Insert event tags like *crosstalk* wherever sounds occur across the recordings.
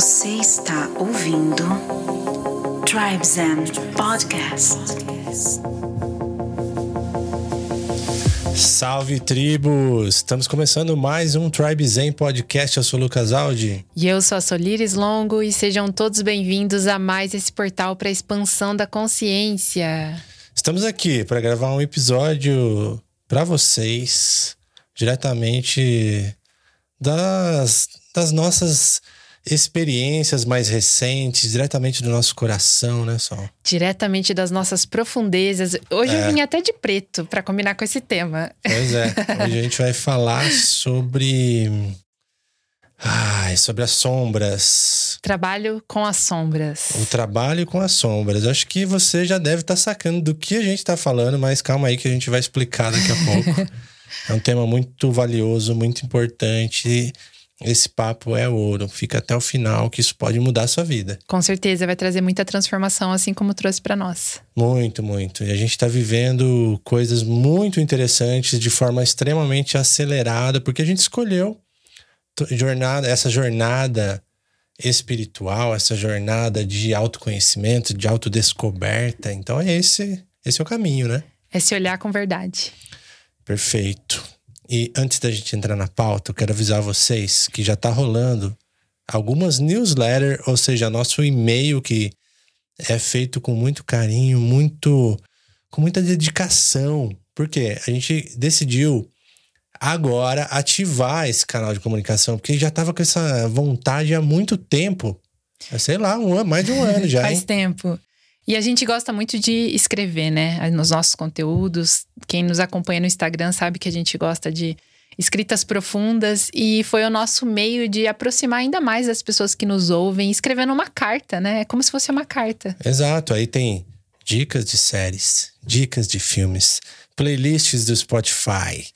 Você está ouvindo Tribes and Podcast. Salve tribos! Estamos começando mais um Tribe Zen Podcast. Eu sou o Lucas Aldi. E eu sou a Solires Longo e sejam todos bem-vindos a mais esse portal para a expansão da consciência. Estamos aqui para gravar um episódio para vocês, diretamente das, das nossas experiências mais recentes, diretamente do nosso coração, né, Sol? Diretamente das nossas profundezas. Hoje é. eu vim até de preto para combinar com esse tema. Pois é. *laughs* Hoje a gente vai falar sobre. Ai, sobre as sombras. Trabalho com as sombras. O trabalho com as sombras. Acho que você já deve estar tá sacando do que a gente está falando, mas calma aí que a gente vai explicar daqui a pouco. *laughs* é um tema muito valioso, muito importante esse papo é ouro. Fica até o final, que isso pode mudar a sua vida. Com certeza, vai trazer muita transformação, assim como trouxe para nós. Muito, muito. E a gente está vivendo coisas muito interessantes de forma extremamente acelerada, porque a gente escolheu jornada, essa jornada espiritual, essa jornada de autoconhecimento, de autodescoberta. Então é esse, esse é o caminho, né? É se olhar com verdade. Perfeito. E antes da gente entrar na pauta, eu quero avisar vocês que já está rolando algumas newsletters, ou seja, nosso e-mail que é feito com muito carinho, muito com muita dedicação. Porque a gente decidiu agora ativar esse canal de comunicação, porque já estava com essa vontade há muito tempo. Sei lá, um ano, mais de um ano já. *laughs* Faz hein? tempo. E a gente gosta muito de escrever, né? Nos nossos conteúdos. Quem nos acompanha no Instagram sabe que a gente gosta de escritas profundas e foi o nosso meio de aproximar ainda mais as pessoas que nos ouvem, escrevendo uma carta, né? É como se fosse uma carta. Exato. Aí tem dicas de séries, dicas de filmes, playlists do Spotify,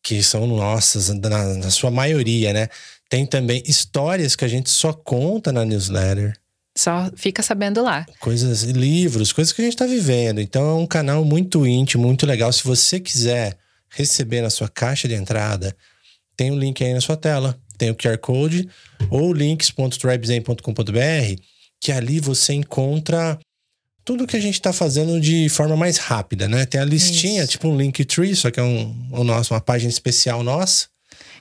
que são nossas, na, na sua maioria, né? Tem também histórias que a gente só conta na newsletter. Só fica sabendo lá. Coisas, livros, coisas que a gente está vivendo. Então é um canal muito íntimo, muito legal. Se você quiser receber na sua caixa de entrada, tem o um link aí na sua tela. Tem o QR Code ou links.tribezen.com.br, que ali você encontra tudo que a gente está fazendo de forma mais rápida, né? Tem a listinha, Isso. tipo um Linktree, só que é um, um nosso, uma página especial nossa.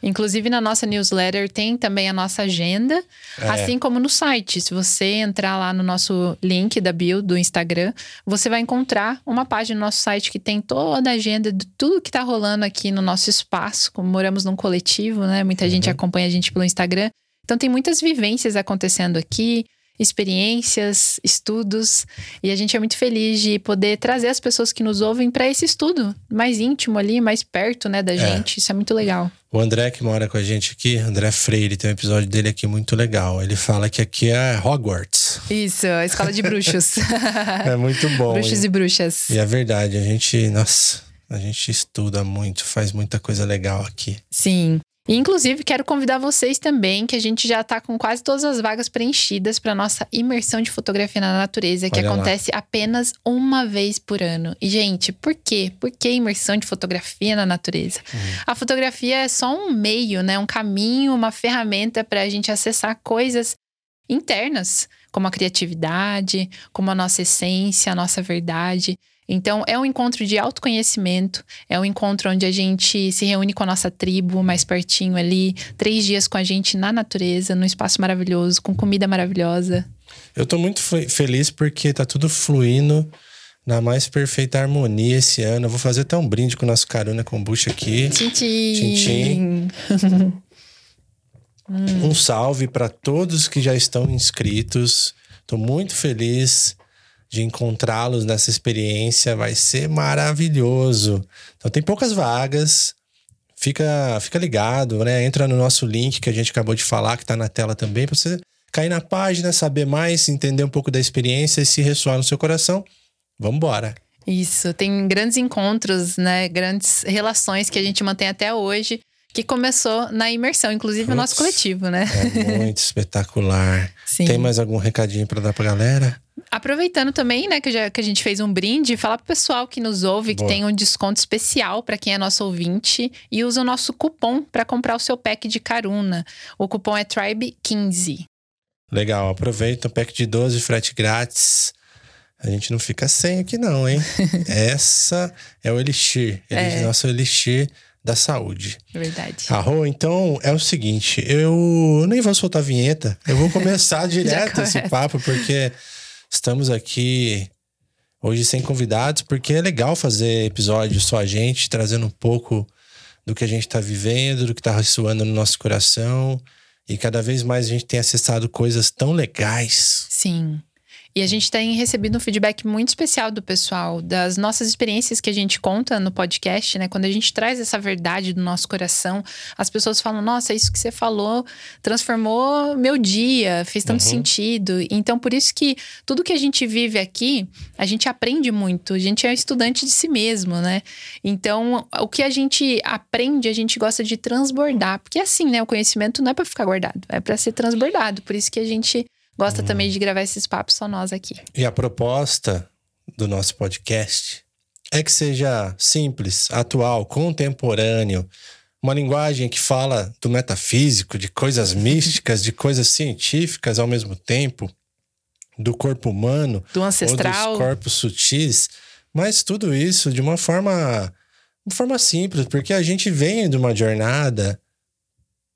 Inclusive, na nossa newsletter tem também a nossa agenda, é. assim como no site. Se você entrar lá no nosso link da bio do Instagram, você vai encontrar uma página no nosso site que tem toda a agenda de tudo que está rolando aqui no nosso espaço. Como moramos num coletivo, né? Muita uhum. gente acompanha a gente pelo Instagram. Então, tem muitas vivências acontecendo aqui experiências, estudos, e a gente é muito feliz de poder trazer as pessoas que nos ouvem para esse estudo mais íntimo ali, mais perto, né, da é. gente. Isso é muito legal. O André que mora com a gente aqui, André Freire, tem um episódio dele aqui muito legal. Ele fala que aqui é Hogwarts. Isso, a escola de bruxos. *laughs* é muito bom. Bruxos e, e bruxas. E é verdade, a gente, nossa, a gente estuda muito, faz muita coisa legal aqui. Sim. E, inclusive, quero convidar vocês também, que a gente já está com quase todas as vagas preenchidas para nossa imersão de fotografia na natureza, que Olha acontece lá. apenas uma vez por ano. E, gente, por quê? Por que imersão de fotografia na natureza? Hum. A fotografia é só um meio, né? Um caminho, uma ferramenta para a gente acessar coisas internas, como a criatividade, como a nossa essência, a nossa verdade. Então, é um encontro de autoconhecimento, é um encontro onde a gente se reúne com a nossa tribo mais pertinho ali, três dias com a gente na natureza, num espaço maravilhoso, com comida maravilhosa. Eu tô muito feliz porque tá tudo fluindo na mais perfeita harmonia esse ano. Eu vou fazer até um brinde com o nosso Caruna Kombucha aqui. Tchim, tchim. *laughs* Um salve para todos que já estão inscritos. Tô muito feliz de encontrá-los nessa experiência. Vai ser maravilhoso. Então tem poucas vagas. Fica, fica ligado, né? Entra no nosso link que a gente acabou de falar, que está na tela também, para você cair na página, saber mais, entender um pouco da experiência e se ressoar no seu coração. Vamos embora. Isso, tem grandes encontros, né? Grandes relações que a gente mantém até hoje que começou na imersão, inclusive Puts, o nosso coletivo, né? É muito *laughs* espetacular. Sim. Tem mais algum recadinho para dar pra galera? Aproveitando também, né, que, já, que a gente fez um brinde, falar pro pessoal que nos ouve Boa. que tem um desconto especial para quem é nosso ouvinte e usa o nosso cupom para comprar o seu pack de caruna. O cupom é Tribe15. Legal, aproveita o pack de 12, frete grátis. A gente não fica sem aqui, não, hein? *laughs* Essa é o Elixir. É. Nosso Elixir da saúde. Verdade. Arro, então é o seguinte, eu nem vou soltar a vinheta, eu vou começar *laughs* direto esse papo, porque estamos aqui hoje sem convidados, porque é legal fazer episódio só a gente, trazendo um pouco do que a gente está vivendo, do que está ressoando no nosso coração. E cada vez mais a gente tem acessado coisas tão legais. Sim. E a gente tem recebido um feedback muito especial do pessoal, das nossas experiências que a gente conta no podcast, né? Quando a gente traz essa verdade do nosso coração, as pessoas falam: Nossa, isso que você falou transformou meu dia, fez tanto uhum. sentido. Então, por isso que tudo que a gente vive aqui, a gente aprende muito. A gente é estudante de si mesmo, né? Então, o que a gente aprende, a gente gosta de transbordar. Porque é assim, né? O conhecimento não é para ficar guardado, é para ser transbordado. Por isso que a gente gosta hum. também de gravar esses papos só nós aqui. E a proposta do nosso podcast é que seja simples, atual, contemporâneo, uma linguagem que fala do metafísico, de coisas místicas, de coisas científicas ao mesmo tempo, do corpo humano, do ancestral, ou dos corpos sutis, mas tudo isso de uma forma, de forma simples, porque a gente vem de uma jornada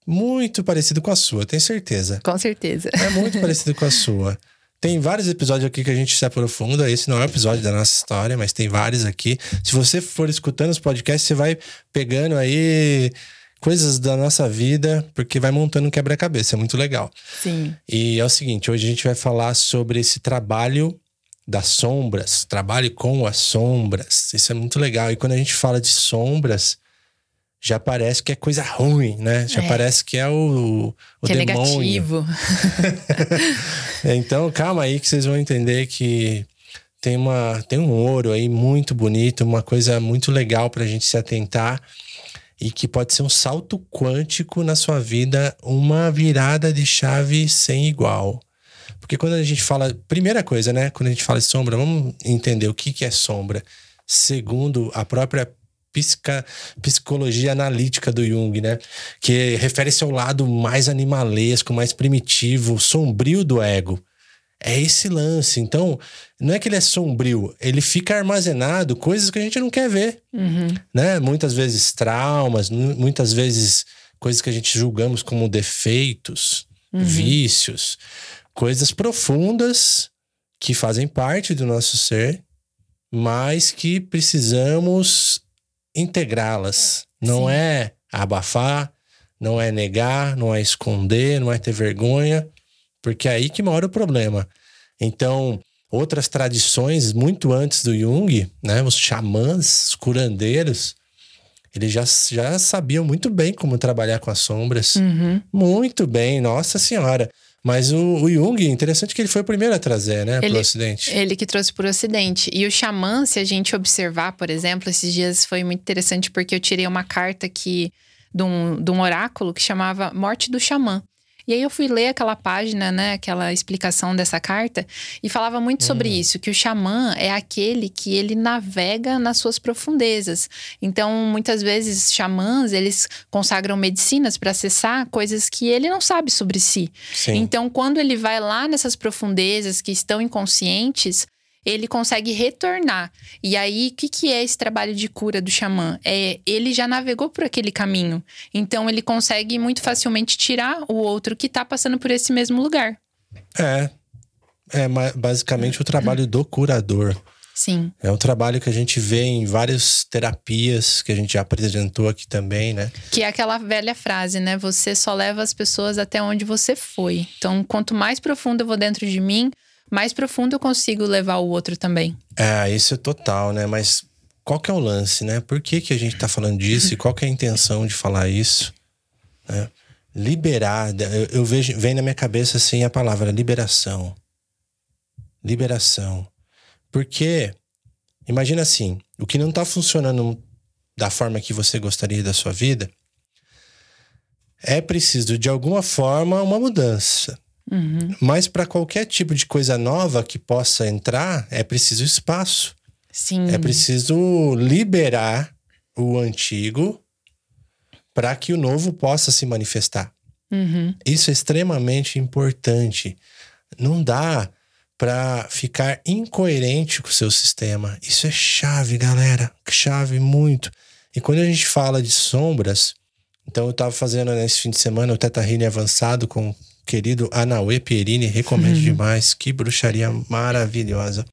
muito parecido com a sua, tenho certeza. Com certeza. É muito *laughs* parecido com a sua. Tem vários episódios aqui que a gente se aprofunda. Esse não é o episódio da nossa história, mas tem vários aqui. Se você for escutando os podcasts, você vai pegando aí coisas da nossa vida, porque vai montando um quebra-cabeça. É muito legal. Sim. E é o seguinte: hoje a gente vai falar sobre esse trabalho das sombras, trabalho com as sombras. Isso é muito legal. E quando a gente fala de sombras, já parece que é coisa ruim, né? Já é. parece que é o, o que demônio. é negativo. *laughs* então, calma aí que vocês vão entender que tem, uma, tem um ouro aí muito bonito, uma coisa muito legal para a gente se atentar e que pode ser um salto quântico na sua vida, uma virada de chave sem igual. Porque quando a gente fala, primeira coisa, né? Quando a gente fala de sombra, vamos entender o que, que é sombra. Segundo a própria psica, psicologia analítica do Jung, né? Que refere-se ao lado mais animalesco, mais primitivo, sombrio do ego. É esse lance. Então, não é que ele é sombrio, ele fica armazenado coisas que a gente não quer ver. Uhum. Né? Muitas vezes traumas, muitas vezes coisas que a gente julgamos como defeitos, uhum. vícios, coisas profundas que fazem parte do nosso ser, mas que precisamos integrá-las. Não Sim. é abafar, não é negar, não é esconder, não é ter vergonha, porque é aí que mora o problema. Então, outras tradições muito antes do Jung, né, os xamãs, os curandeiros, eles já, já sabiam muito bem como trabalhar com as sombras. Uhum. Muito bem, nossa senhora. Mas o, o Jung, interessante que ele foi o primeiro a trazer, né, para o Ocidente. Ele que trouxe para o Ocidente. E o xamã, se a gente observar, por exemplo, esses dias foi muito interessante porque eu tirei uma carta aqui de um, de um oráculo que chamava Morte do Xamã. E aí eu fui ler aquela página, né, aquela explicação dessa carta, e falava muito uhum. sobre isso, que o xamã é aquele que ele navega nas suas profundezas. Então, muitas vezes, xamãs, eles consagram medicinas para acessar coisas que ele não sabe sobre si. Sim. Então, quando ele vai lá nessas profundezas que estão inconscientes, ele consegue retornar. E aí, o que, que é esse trabalho de cura do xamã? É, ele já navegou por aquele caminho. Então, ele consegue muito facilmente tirar o outro que está passando por esse mesmo lugar. É. É basicamente o trabalho do curador. Sim. É um trabalho que a gente vê em várias terapias que a gente já apresentou aqui também, né? Que é aquela velha frase, né? Você só leva as pessoas até onde você foi. Então, quanto mais profundo eu vou dentro de mim, mais profundo eu consigo levar o outro também. É, isso é total, né? Mas qual que é o lance, né? Por que, que a gente tá falando disso e qual que é a intenção de falar isso? Né? Liberar, eu, eu vejo, vem na minha cabeça assim a palavra liberação. Liberação. Porque, imagina assim, o que não tá funcionando da forma que você gostaria da sua vida, é preciso de alguma forma uma mudança. Uhum. Mas para qualquer tipo de coisa nova que possa entrar, é preciso espaço. Sim. É preciso liberar o antigo para que o novo possa se manifestar. Uhum. Isso é extremamente importante. Não dá para ficar incoerente com o seu sistema. Isso é chave, galera. Chave muito. E quando a gente fala de sombras, então eu estava fazendo nesse fim de semana o Teta Healing avançado com querido Anauê Pierini, recomendo uhum. demais. Que bruxaria maravilhosa.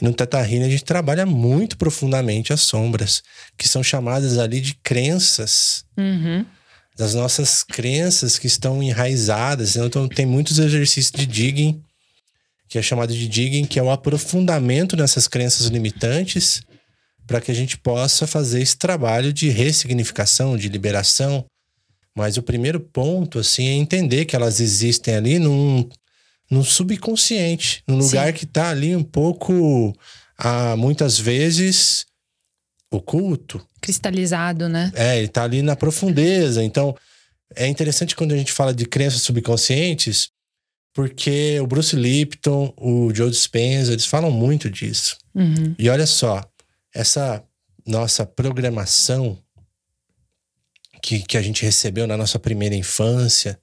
E no Teta Healing a gente trabalha muito profundamente as sombras, que são chamadas ali de crenças. Uhum das nossas crenças que estão enraizadas. Então, tem muitos exercícios de digging que é chamado de digging, que é o aprofundamento nessas crenças limitantes, para que a gente possa fazer esse trabalho de ressignificação, de liberação. Mas o primeiro ponto, assim, é entender que elas existem ali num, num subconsciente, num lugar Sim. que está ali um pouco, ah, muitas vezes, oculto. Cristalizado, né? É, ele está ali na profundeza. Então, é interessante quando a gente fala de crenças subconscientes, porque o Bruce Lipton, o Joe Dispenza, eles falam muito disso. Uhum. E olha só, essa nossa programação que, que a gente recebeu na nossa primeira infância,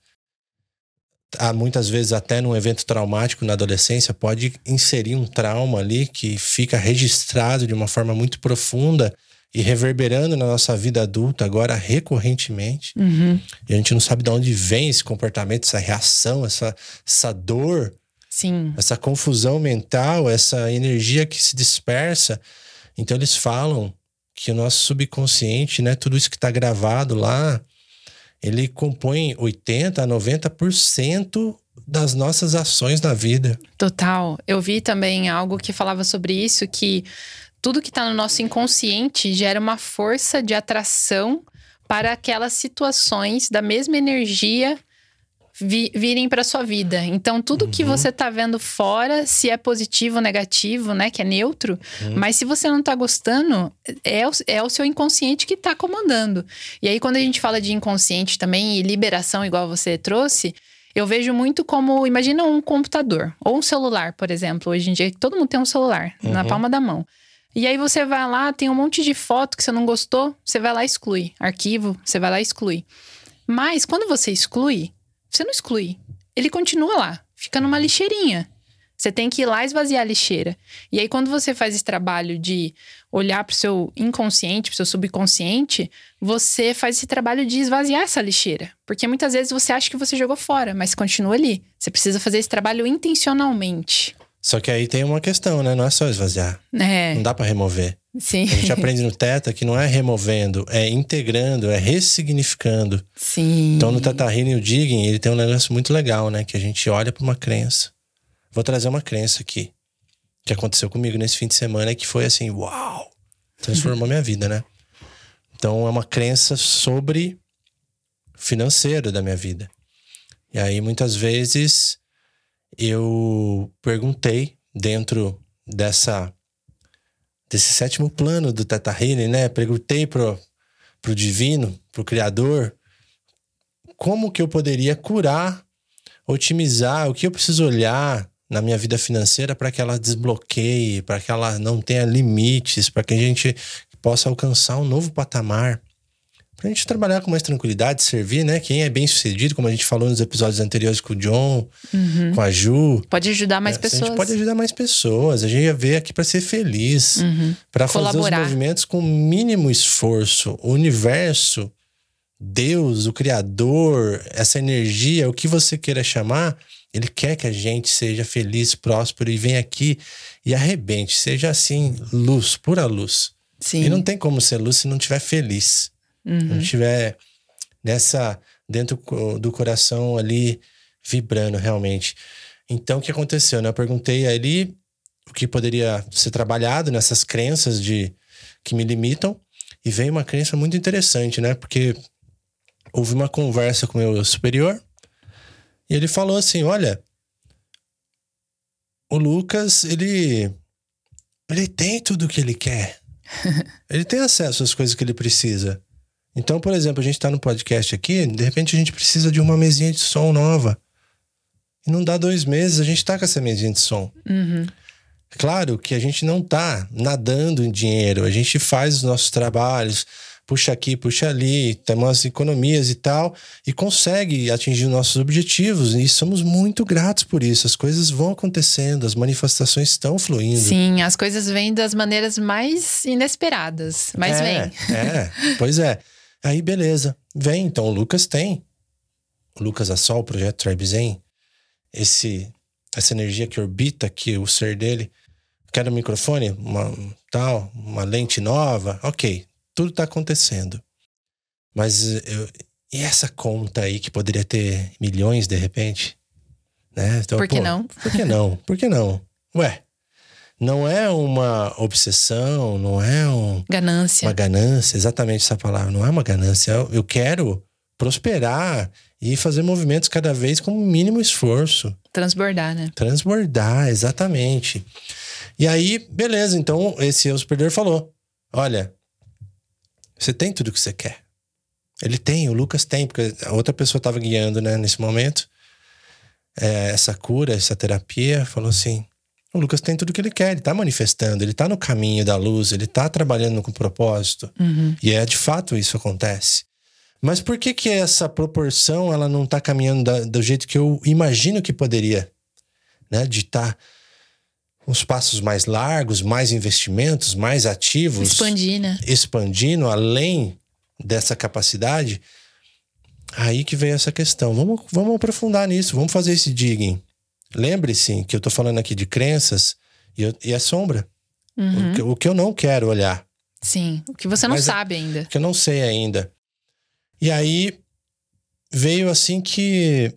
há muitas vezes até num evento traumático na adolescência, pode inserir um trauma ali que fica registrado de uma forma muito profunda e reverberando na nossa vida adulta agora recorrentemente. Uhum. E a gente não sabe de onde vem esse comportamento, essa reação, essa, essa dor, Sim. essa confusão mental, essa energia que se dispersa. Então eles falam que o nosso subconsciente, né, tudo isso que está gravado lá, ele compõe 80 a 90% das nossas ações na vida. Total. Eu vi também algo que falava sobre isso que tudo que está no nosso inconsciente gera uma força de atração para aquelas situações da mesma energia vi, virem para sua vida. Então, tudo uhum. que você está vendo fora, se é positivo ou negativo, né, que é neutro, uhum. mas se você não está gostando, é o, é o seu inconsciente que está comandando. E aí, quando a gente fala de inconsciente também e liberação, igual você trouxe, eu vejo muito como, imagina um computador ou um celular, por exemplo. Hoje em dia, todo mundo tem um celular uhum. na palma da mão. E aí você vai lá, tem um monte de foto que você não gostou, você vai lá e exclui. Arquivo, você vai lá e exclui. Mas quando você exclui, você não exclui. Ele continua lá, fica numa lixeirinha. Você tem que ir lá esvaziar a lixeira. E aí, quando você faz esse trabalho de olhar para o seu inconsciente, para o seu subconsciente, você faz esse trabalho de esvaziar essa lixeira. Porque muitas vezes você acha que você jogou fora, mas continua ali. Você precisa fazer esse trabalho intencionalmente. Só que aí tem uma questão, né? Não é só esvaziar. É. Não dá para remover. Sim. A gente aprende no Teta que não é removendo, é integrando, é ressignificando. Sim. Então no Teta Healing, o Digging, ele tem um negócio muito legal, né? Que a gente olha para uma crença. Vou trazer uma crença aqui. Que aconteceu comigo nesse fim de semana que foi assim, uau! Transformou minha vida, né? Então é uma crença sobre financeiro da minha vida. E aí muitas vezes eu perguntei dentro dessa desse sétimo plano do Teta Healing, né? Perguntei pro, pro divino, pro criador, como que eu poderia curar, otimizar, o que eu preciso olhar na minha vida financeira para que ela desbloqueie, para que ela não tenha limites, para que a gente possa alcançar um novo patamar pra gente trabalhar com mais tranquilidade, servir, né? Quem é bem sucedido, como a gente falou nos episódios anteriores com o John, uhum. com a Ju. Pode ajudar mais é, pessoas. A gente pode ajudar mais pessoas. A gente veio aqui para ser feliz, uhum. para fazer os movimentos com mínimo esforço. O universo, Deus, o Criador, essa energia, o que você queira chamar, ele quer que a gente seja feliz, próspero e venha aqui e arrebente, seja assim, luz, pura luz. Sim. E não tem como ser luz se não estiver feliz. Uhum. Não estiver nessa dentro do coração ali vibrando realmente. Então o que aconteceu? Né? Eu perguntei a ele o que poderia ser trabalhado nessas crenças de que me limitam e veio uma crença muito interessante, né? Porque houve uma conversa com o meu superior e ele falou assim: "Olha, o Lucas, ele ele tem tudo o que ele quer. *laughs* ele tem acesso às coisas que ele precisa. Então, por exemplo, a gente está no podcast aqui, de repente a gente precisa de uma mesinha de som nova. E não dá dois meses, a gente está com essa mesinha de som. Uhum. Claro que a gente não está nadando em dinheiro, a gente faz os nossos trabalhos, puxa aqui, puxa ali, tem umas economias e tal, e consegue atingir nossos objetivos. E somos muito gratos por isso. As coisas vão acontecendo, as manifestações estão fluindo. Sim, as coisas vêm das maneiras mais inesperadas, mas é, vem. É, pois é. Aí, beleza. Vem, então o Lucas tem. O Lucas Assol, o projeto Tribe Zen, esse, essa energia que orbita aqui o ser dele. Quero um microfone, uma tal, uma lente nova, ok, tudo está acontecendo. Mas eu, e essa conta aí que poderia ter milhões de repente? Né? Então, por que pô, não? Por que não? Por que não? *laughs* Ué, não é uma obsessão, não é um, ganância. uma ganância, exatamente essa palavra, não é uma ganância. Eu quero prosperar e fazer movimentos cada vez com o mínimo esforço. Transbordar, né? Transbordar, exatamente. E aí, beleza, então esse hospedeiro falou: Olha, você tem tudo o que você quer. Ele tem, o Lucas tem, porque a outra pessoa estava guiando, né, nesse momento. É, essa cura, essa terapia, falou assim: o Lucas tem tudo o que ele quer, ele está manifestando, ele está no caminho da luz, ele está trabalhando com propósito. Uhum. E é de fato isso acontece. Mas por que que essa proporção ela não está caminhando da, do jeito que eu imagino que poderia, né? De estar tá uns passos mais largos, mais investimentos, mais ativos. Expandir, né? Expandindo além dessa capacidade. Aí que vem essa questão. Vamos, vamos aprofundar nisso, vamos fazer esse digging. Lembre-se que eu estou falando aqui de crenças e, eu, e é sombra. Uhum. O, que, o, que, eu não quero olhar. Sim, o que você não Mas é sabe ainda. O que eu não sei ainda. E aí veio assim que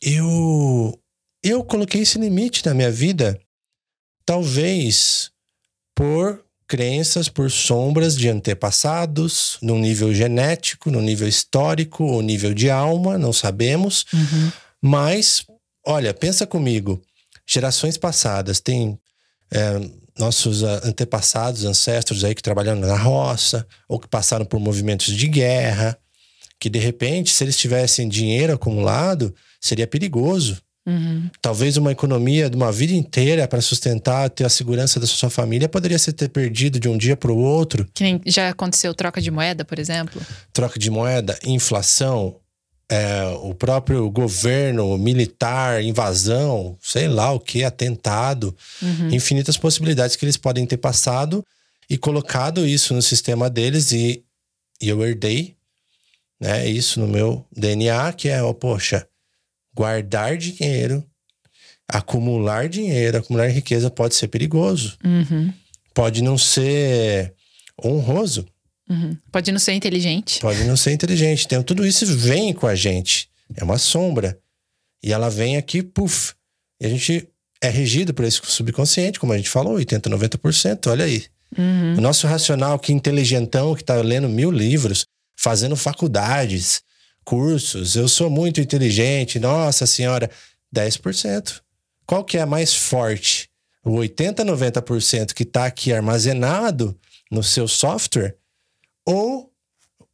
eu eu coloquei esse limite na minha vida Talvez por crenças, por sombras de antepassados, no nível genético, no nível histórico, ou nível de alma, não sabemos. Uhum. Mas, olha, pensa comigo. Gerações passadas, tem é, nossos antepassados, ancestros aí que trabalharam na roça, ou que passaram por movimentos de guerra, que de repente, se eles tivessem dinheiro acumulado, seria perigoso. Uhum. Talvez uma economia de uma vida inteira para sustentar, ter a segurança da sua família, poderia ser ter perdido de um dia para o outro. Que nem já aconteceu troca de moeda, por exemplo? Troca de moeda, inflação, é, o próprio governo militar, invasão, sei lá o que, atentado, uhum. infinitas possibilidades que eles podem ter passado e colocado isso no sistema deles e, e eu herdei né, isso no meu DNA, que é, oh, poxa, guardar dinheiro, acumular dinheiro, acumular riqueza pode ser perigoso. Uhum. Pode não ser honroso. Uhum. Pode não ser inteligente. Pode não ser inteligente. Então, tudo isso vem com a gente. É uma sombra. E ela vem aqui, puf. E a gente é regido por esse subconsciente, como a gente falou, 80%, 90%. Olha aí. Uhum. O nosso racional, que inteligentão, que tá lendo mil livros, fazendo faculdades, cursos, eu sou muito inteligente, nossa senhora, 10%. Qual que é a mais forte? O 80, 90% que está aqui armazenado no seu software ou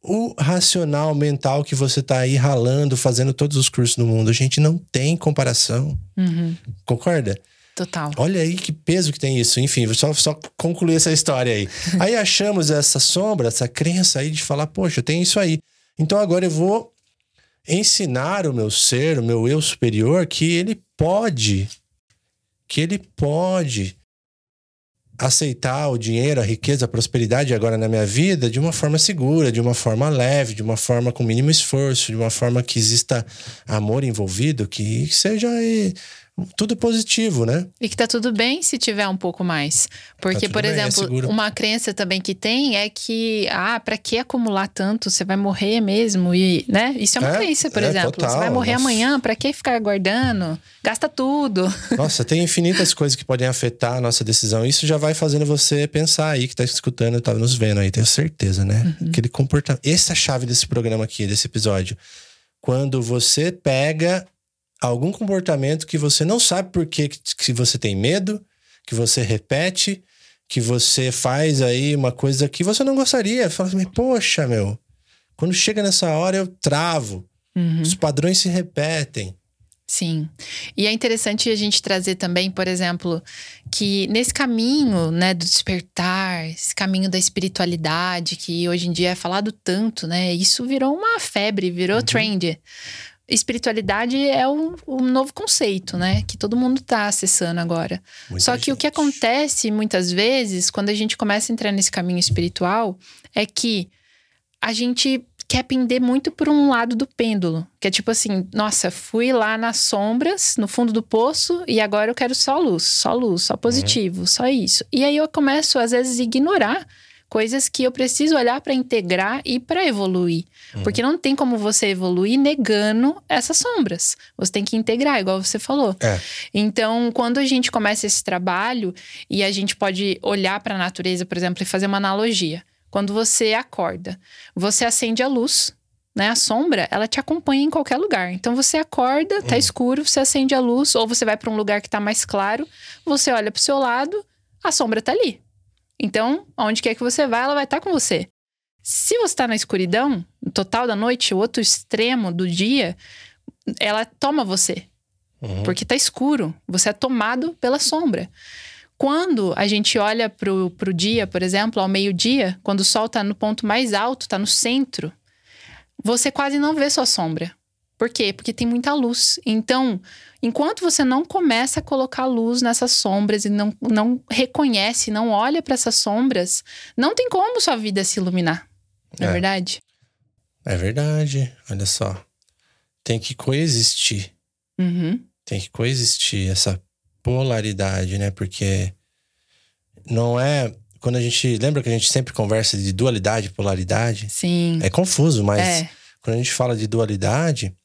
o racional mental que você está aí ralando, fazendo todos os cursos do mundo. A gente não tem comparação. Uhum. Concorda? Total. Olha aí que peso que tem isso. Enfim, só, só concluir essa história aí. *laughs* aí achamos essa sombra, essa crença aí de falar, poxa, tem isso aí. Então agora eu vou ensinar o meu ser, o meu eu superior, que ele pode, que ele pode aceitar o dinheiro, a riqueza, a prosperidade agora na minha vida de uma forma segura, de uma forma leve, de uma forma com mínimo esforço, de uma forma que exista amor envolvido, que seja tudo positivo, né? E que tá tudo bem se tiver um pouco mais. Porque, tá por bem, é exemplo, é uma crença também que tem é que, ah, para que acumular tanto? Você vai morrer mesmo e, né? Isso é uma é, crença, por é, exemplo. Total, você vai morrer nossa. amanhã, para que ficar guardando? Gasta tudo. *laughs* Nossa, tem infinitas coisas que podem afetar a nossa decisão. Isso já vai fazendo você pensar aí que tá escutando, tá nos vendo aí, tenho certeza, né? Uhum. Aquele comportamento. Essa é a chave desse programa aqui, desse episódio. Quando você pega algum comportamento que você não sabe por que, que você tem medo, que você repete, que você faz aí uma coisa que você não gostaria. Fala assim, poxa, meu, quando chega nessa hora eu travo. Uhum. Os padrões se repetem. Sim. E é interessante a gente trazer também, por exemplo, que nesse caminho, né, do despertar, esse caminho da espiritualidade, que hoje em dia é falado tanto, né? Isso virou uma febre, virou uhum. trend. Espiritualidade é um, um, novo conceito, né? Que todo mundo está acessando agora. Muita Só que gente. o que acontece muitas vezes, quando a gente começa a entrar nesse caminho espiritual, é que a gente quer pender muito por um lado do pêndulo. Que é tipo assim, nossa, fui lá nas sombras, no fundo do poço, e agora eu quero só luz, só luz, só positivo, uhum. só isso. E aí eu começo, às vezes, a ignorar coisas que eu preciso olhar para integrar e para evoluir. Uhum. Porque não tem como você evoluir negando essas sombras. Você tem que integrar, igual você falou. É. Então, quando a gente começa esse trabalho e a gente pode olhar para a natureza, por exemplo, e fazer uma analogia. Quando você acorda, você acende a luz, né? A sombra, ela te acompanha em qualquer lugar. Então você acorda, tá hum. escuro, você acende a luz, ou você vai para um lugar que tá mais claro, você olha pro seu lado, a sombra tá ali. Então, aonde quer que você vá, ela vai estar tá com você. Se você está na escuridão, no total da noite, o outro extremo do dia, ela toma você. Uhum. Porque tá escuro. Você é tomado pela sombra. Quando a gente olha pro, pro dia, por exemplo, ao meio-dia, quando o sol está no ponto mais alto, está no centro, você quase não vê sua sombra. Por quê? Porque tem muita luz. Então, enquanto você não começa a colocar luz nessas sombras e não, não reconhece, não olha para essas sombras, não tem como sua vida se iluminar. Não é, é verdade? É verdade. Olha só. Tem que coexistir. Uhum. Tem que coexistir essa polaridade, né? Porque não é. Quando a gente. Lembra que a gente sempre conversa de dualidade, polaridade? Sim. É confuso, mas é. quando a gente fala de dualidade,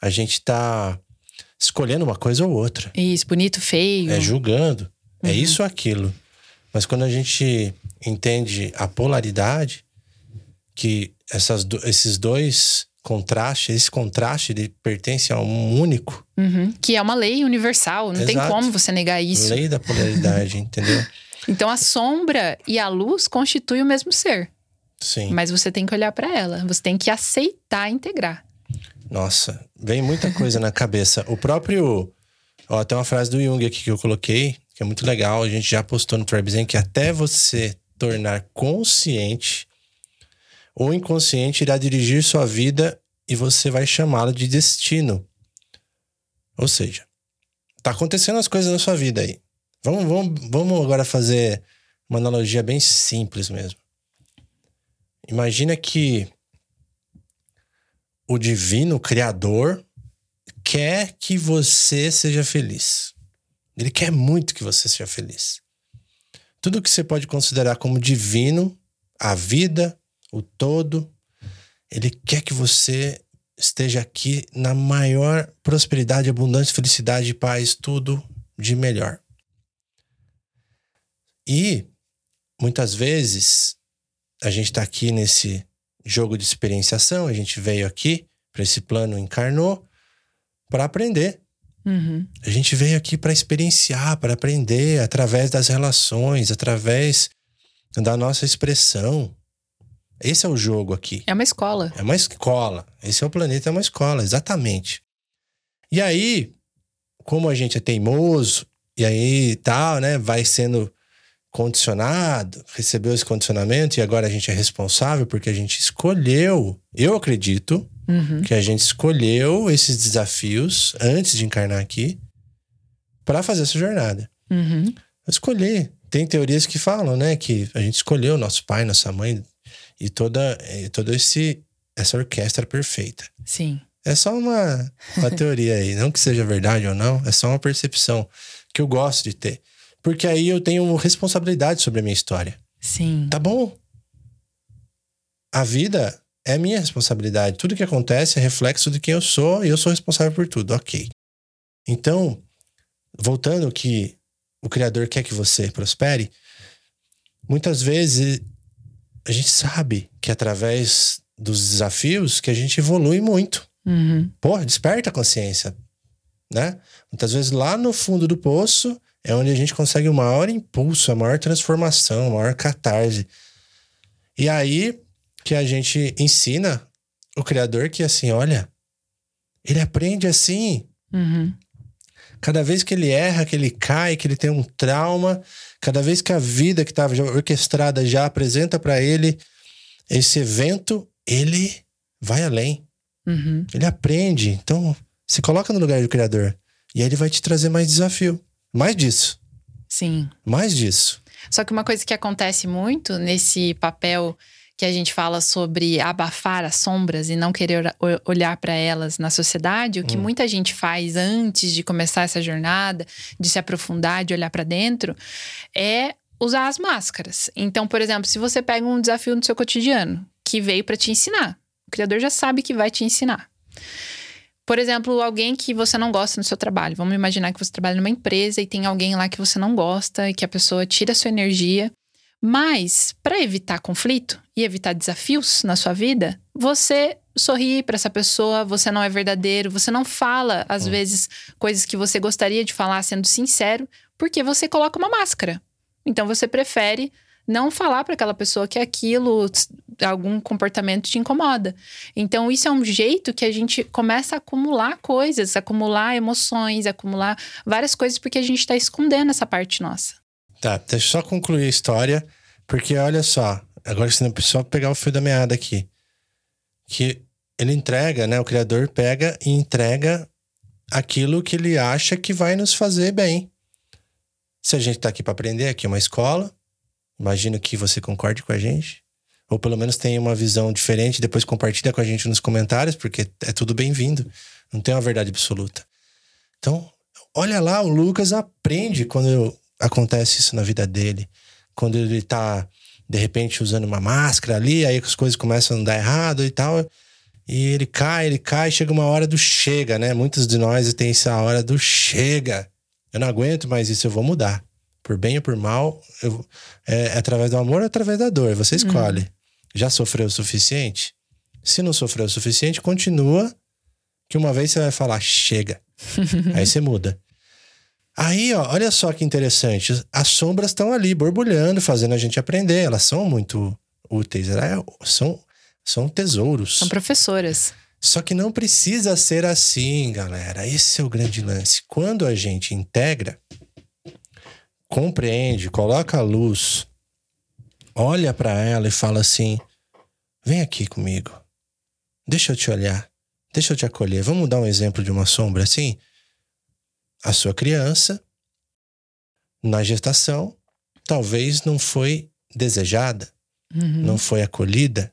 a gente tá escolhendo uma coisa ou outra. Isso, bonito, feio. É julgando. É uhum. É isso ou aquilo. Mas quando a gente entende a polaridade, que essas, esses dois contraste, esse contraste ele pertence a um único. Uhum. Que é uma lei universal, não Exato. tem como você negar isso. Lei da polaridade, *laughs* entendeu? Então a sombra e a luz constituem o mesmo ser. Sim. Mas você tem que olhar para ela, você tem que aceitar integrar. Nossa, vem muita coisa na cabeça. O próprio. Ó, tem uma frase do Jung aqui que eu coloquei, que é muito legal. A gente já postou no Tribezen que até você tornar consciente o inconsciente irá dirigir sua vida e você vai chamá-lo de destino. Ou seja, tá acontecendo as coisas na sua vida aí. Vamos, vamos, vamos agora fazer uma analogia bem simples mesmo. Imagina que o divino criador quer que você seja feliz. Ele quer muito que você seja feliz. Tudo que você pode considerar como divino, a vida, o todo. Ele quer que você esteja aqui na maior prosperidade, abundância, felicidade, paz, tudo de melhor. E muitas vezes a gente está aqui nesse jogo de experienciação, a gente veio aqui para esse plano, encarnou para aprender. Uhum. A gente veio aqui para experienciar, para aprender através das relações, através da nossa expressão. Esse é o jogo aqui. É uma escola. É uma escola. Esse é o planeta, é uma escola, exatamente. E aí, como a gente é teimoso, e aí tal, né, vai sendo condicionado, recebeu esse condicionamento e agora a gente é responsável porque a gente escolheu, eu acredito, uhum. que a gente escolheu esses desafios antes de encarnar aqui para fazer essa jornada. Uhum. Escolher. Tem teorias que falam, né, que a gente escolheu nosso pai, nossa mãe, e toda, e toda esse, essa orquestra perfeita. Sim. É só uma, uma teoria aí. Não que seja verdade ou não, é só uma percepção que eu gosto de ter. Porque aí eu tenho responsabilidade sobre a minha história. Sim. Tá bom. A vida é minha responsabilidade. Tudo que acontece é reflexo de quem eu sou e eu sou responsável por tudo. Ok. Então, voltando que o Criador quer que você prospere, muitas vezes a gente sabe que através dos desafios que a gente evolui muito. Uhum. Porra, desperta a consciência, né? Muitas vezes lá no fundo do poço é onde a gente consegue o maior impulso, a maior transformação, a maior catarse. E aí que a gente ensina o criador que assim, olha, ele aprende assim Uhum. Cada vez que ele erra, que ele cai, que ele tem um trauma, cada vez que a vida que estava orquestrada já apresenta para ele esse evento, ele vai além. Uhum. Ele aprende. Então, se coloca no lugar do Criador. E aí ele vai te trazer mais desafio. Mais disso. Sim. Mais disso. Só que uma coisa que acontece muito nesse papel que a gente fala sobre abafar as sombras e não querer olhar para elas na sociedade, o que hum. muita gente faz antes de começar essa jornada, de se aprofundar, de olhar para dentro, é usar as máscaras. Então, por exemplo, se você pega um desafio no seu cotidiano que veio para te ensinar, o criador já sabe que vai te ensinar. Por exemplo, alguém que você não gosta no seu trabalho. Vamos imaginar que você trabalha numa empresa e tem alguém lá que você não gosta e que a pessoa tira a sua energia mas, para evitar conflito e evitar desafios na sua vida, você sorri para essa pessoa, você não é verdadeiro, você não fala, às hum. vezes, coisas que você gostaria de falar sendo sincero, porque você coloca uma máscara. Então, você prefere não falar para aquela pessoa que aquilo, algum comportamento te incomoda. Então, isso é um jeito que a gente começa a acumular coisas, acumular emoções, acumular várias coisas, porque a gente está escondendo essa parte nossa. Tá, deixa eu só concluir a história, porque olha só, agora você não precisa pegar o fio da meada aqui. Que ele entrega, né? O criador pega e entrega aquilo que ele acha que vai nos fazer bem. Se a gente tá aqui para aprender, aqui é uma escola, imagino que você concorde com a gente. Ou pelo menos tenha uma visão diferente, depois compartilha com a gente nos comentários, porque é tudo bem-vindo. Não tem uma verdade absoluta. Então, olha lá, o Lucas aprende quando acontece isso na vida dele. Quando ele tá, de repente, usando uma máscara ali, aí as coisas começam a dar errado e tal. E ele cai, ele cai, chega uma hora do chega, né? Muitos de nós têm essa hora do chega. Eu não aguento mais isso, eu vou mudar. Por bem ou por mal, eu, é, é através do amor ou através da dor. Você escolhe. Hum. Já sofreu o suficiente? Se não sofreu o suficiente, continua. Que uma vez você vai falar, chega. *laughs* Aí você muda. Aí, ó, olha só que interessante. As sombras estão ali borbulhando, fazendo a gente aprender. Elas são muito úteis. Né? São, são tesouros. São professoras. Só que não precisa ser assim, galera. Esse é o grande lance. Quando a gente integra, compreende, coloca a luz, olha para ela e fala assim: vem aqui comigo. Deixa eu te olhar. Deixa eu te acolher. Vamos dar um exemplo de uma sombra assim? a sua criança na gestação talvez não foi desejada, uhum. não foi acolhida,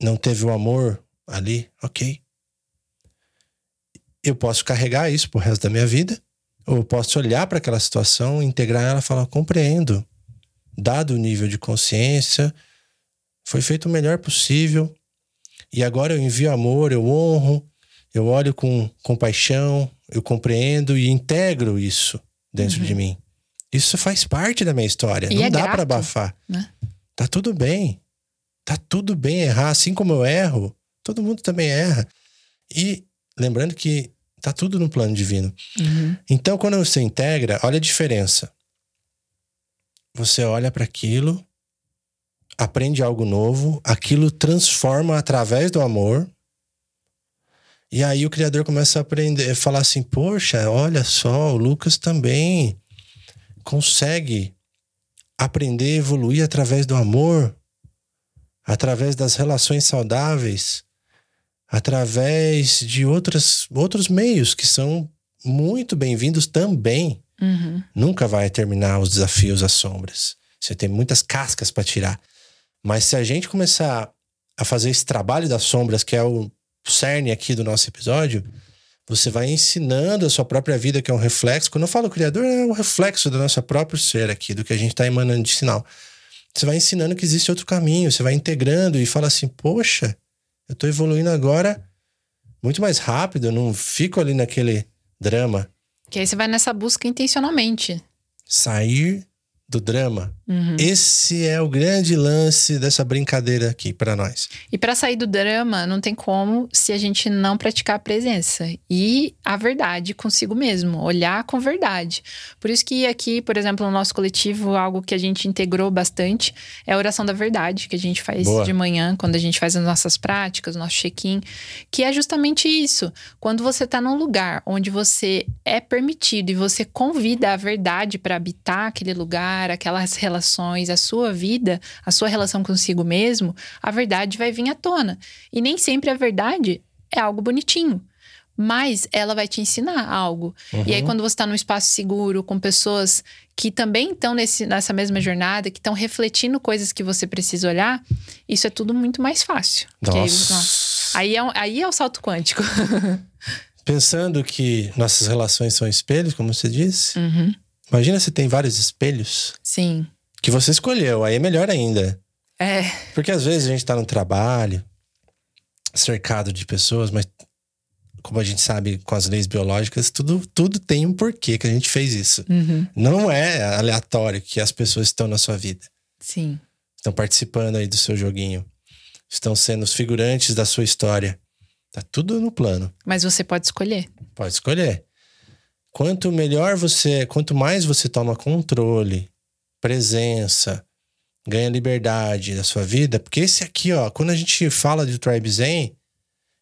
não teve o amor ali, ok. Eu posso carregar isso pro resto da minha vida, ou eu posso olhar para aquela situação, integrar ela e falar: compreendo, dado o nível de consciência, foi feito o melhor possível, e agora eu envio amor, eu honro, eu olho com compaixão, eu compreendo e integro isso dentro uhum. de mim. Isso faz parte da minha história. E Não é dá para abafar. Né? Tá tudo bem. Tá tudo bem errar. Assim como eu erro, todo mundo também erra. E lembrando que tá tudo no plano divino. Uhum. Então, quando você integra, olha a diferença. Você olha para aquilo, aprende algo novo, aquilo transforma através do amor e aí o criador começa a aprender, a falar assim: poxa, olha só, o Lucas também consegue aprender, evoluir através do amor, através das relações saudáveis, através de outras, outros meios que são muito bem-vindos também. Uhum. Nunca vai terminar os desafios às sombras. Você tem muitas cascas para tirar. Mas se a gente começar a fazer esse trabalho das sombras, que é o cerne aqui do nosso episódio, você vai ensinando a sua própria vida, que é um reflexo. Quando eu falo criador, é um reflexo do nosso próprio ser aqui, do que a gente está emanando de sinal. Você vai ensinando que existe outro caminho, você vai integrando e fala assim: poxa, eu estou evoluindo agora muito mais rápido, eu não fico ali naquele drama. Que aí você vai nessa busca intencionalmente. Sair do drama. Uhum. Esse é o grande lance dessa brincadeira aqui para nós. E para sair do drama, não tem como se a gente não praticar a presença e a verdade consigo mesmo, olhar com verdade. Por isso que aqui, por exemplo, no nosso coletivo, algo que a gente integrou bastante é a oração da verdade, que a gente faz Boa. de manhã, quando a gente faz as nossas práticas, o nosso check-in, que é justamente isso. Quando você está num lugar onde você é permitido e você convida a verdade para habitar aquele lugar, aquelas relações, a sua vida, a sua relação consigo mesmo, a verdade vai vir à tona. E nem sempre a verdade é algo bonitinho mas ela vai te ensinar algo. Uhum. E aí, uhum. quando você está num espaço seguro, com pessoas que também estão nessa mesma jornada, que estão refletindo coisas que você precisa olhar, isso é tudo muito mais fácil. Nossa. Aí, aí, é, aí é o salto quântico. *laughs* Pensando que nossas relações são espelhos, como você disse, uhum. Imagina se tem vários espelhos. Sim. Que você escolheu, aí é melhor ainda. É. Porque às vezes a gente tá no trabalho, cercado de pessoas, mas como a gente sabe com as leis biológicas, tudo, tudo tem um porquê que a gente fez isso. Uhum. Não é aleatório que as pessoas estão na sua vida. Sim. Estão participando aí do seu joguinho. Estão sendo os figurantes da sua história. Tá tudo no plano. Mas você pode escolher. Pode escolher. Quanto melhor você, quanto mais você toma controle, presença, ganha liberdade da sua vida, porque esse aqui, ó, quando a gente fala de Tribe Zen,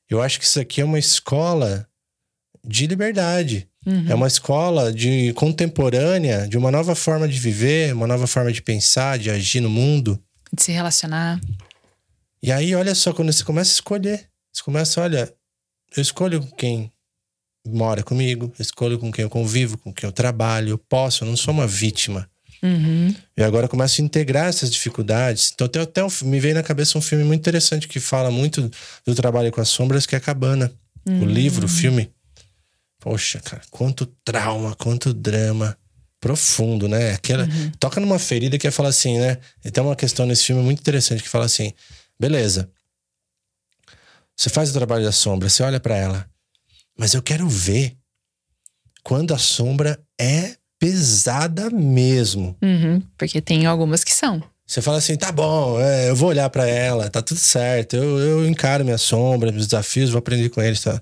eu acho que isso aqui é uma escola de liberdade. Uhum. É uma escola de contemporânea, de uma nova forma de viver, uma nova forma de pensar, de agir no mundo. De se relacionar. E aí, olha só, quando você começa a escolher, você começa, olha, eu escolho quem mora comigo, escolho com quem eu convivo, com quem eu trabalho, eu posso, eu não sou uma vítima. Uhum. E agora eu começo a integrar essas dificuldades. Então, tem até um, me veio na cabeça um filme muito interessante que fala muito do trabalho com as sombras, que é Cabana. Uhum. O livro, o filme. Poxa, cara, quanto trauma, quanto drama profundo, né? Aquela, uhum. Toca numa ferida que é falar assim, né? E tem uma questão nesse filme muito interessante que fala assim: beleza, você faz o trabalho da sombra, você olha para ela, mas eu quero ver quando a sombra é pesada mesmo. Uhum, porque tem algumas que são. Você fala assim, tá bom, é, eu vou olhar para ela, tá tudo certo, eu, eu encaro minha sombra, meus desafios, vou aprender com eles, tá?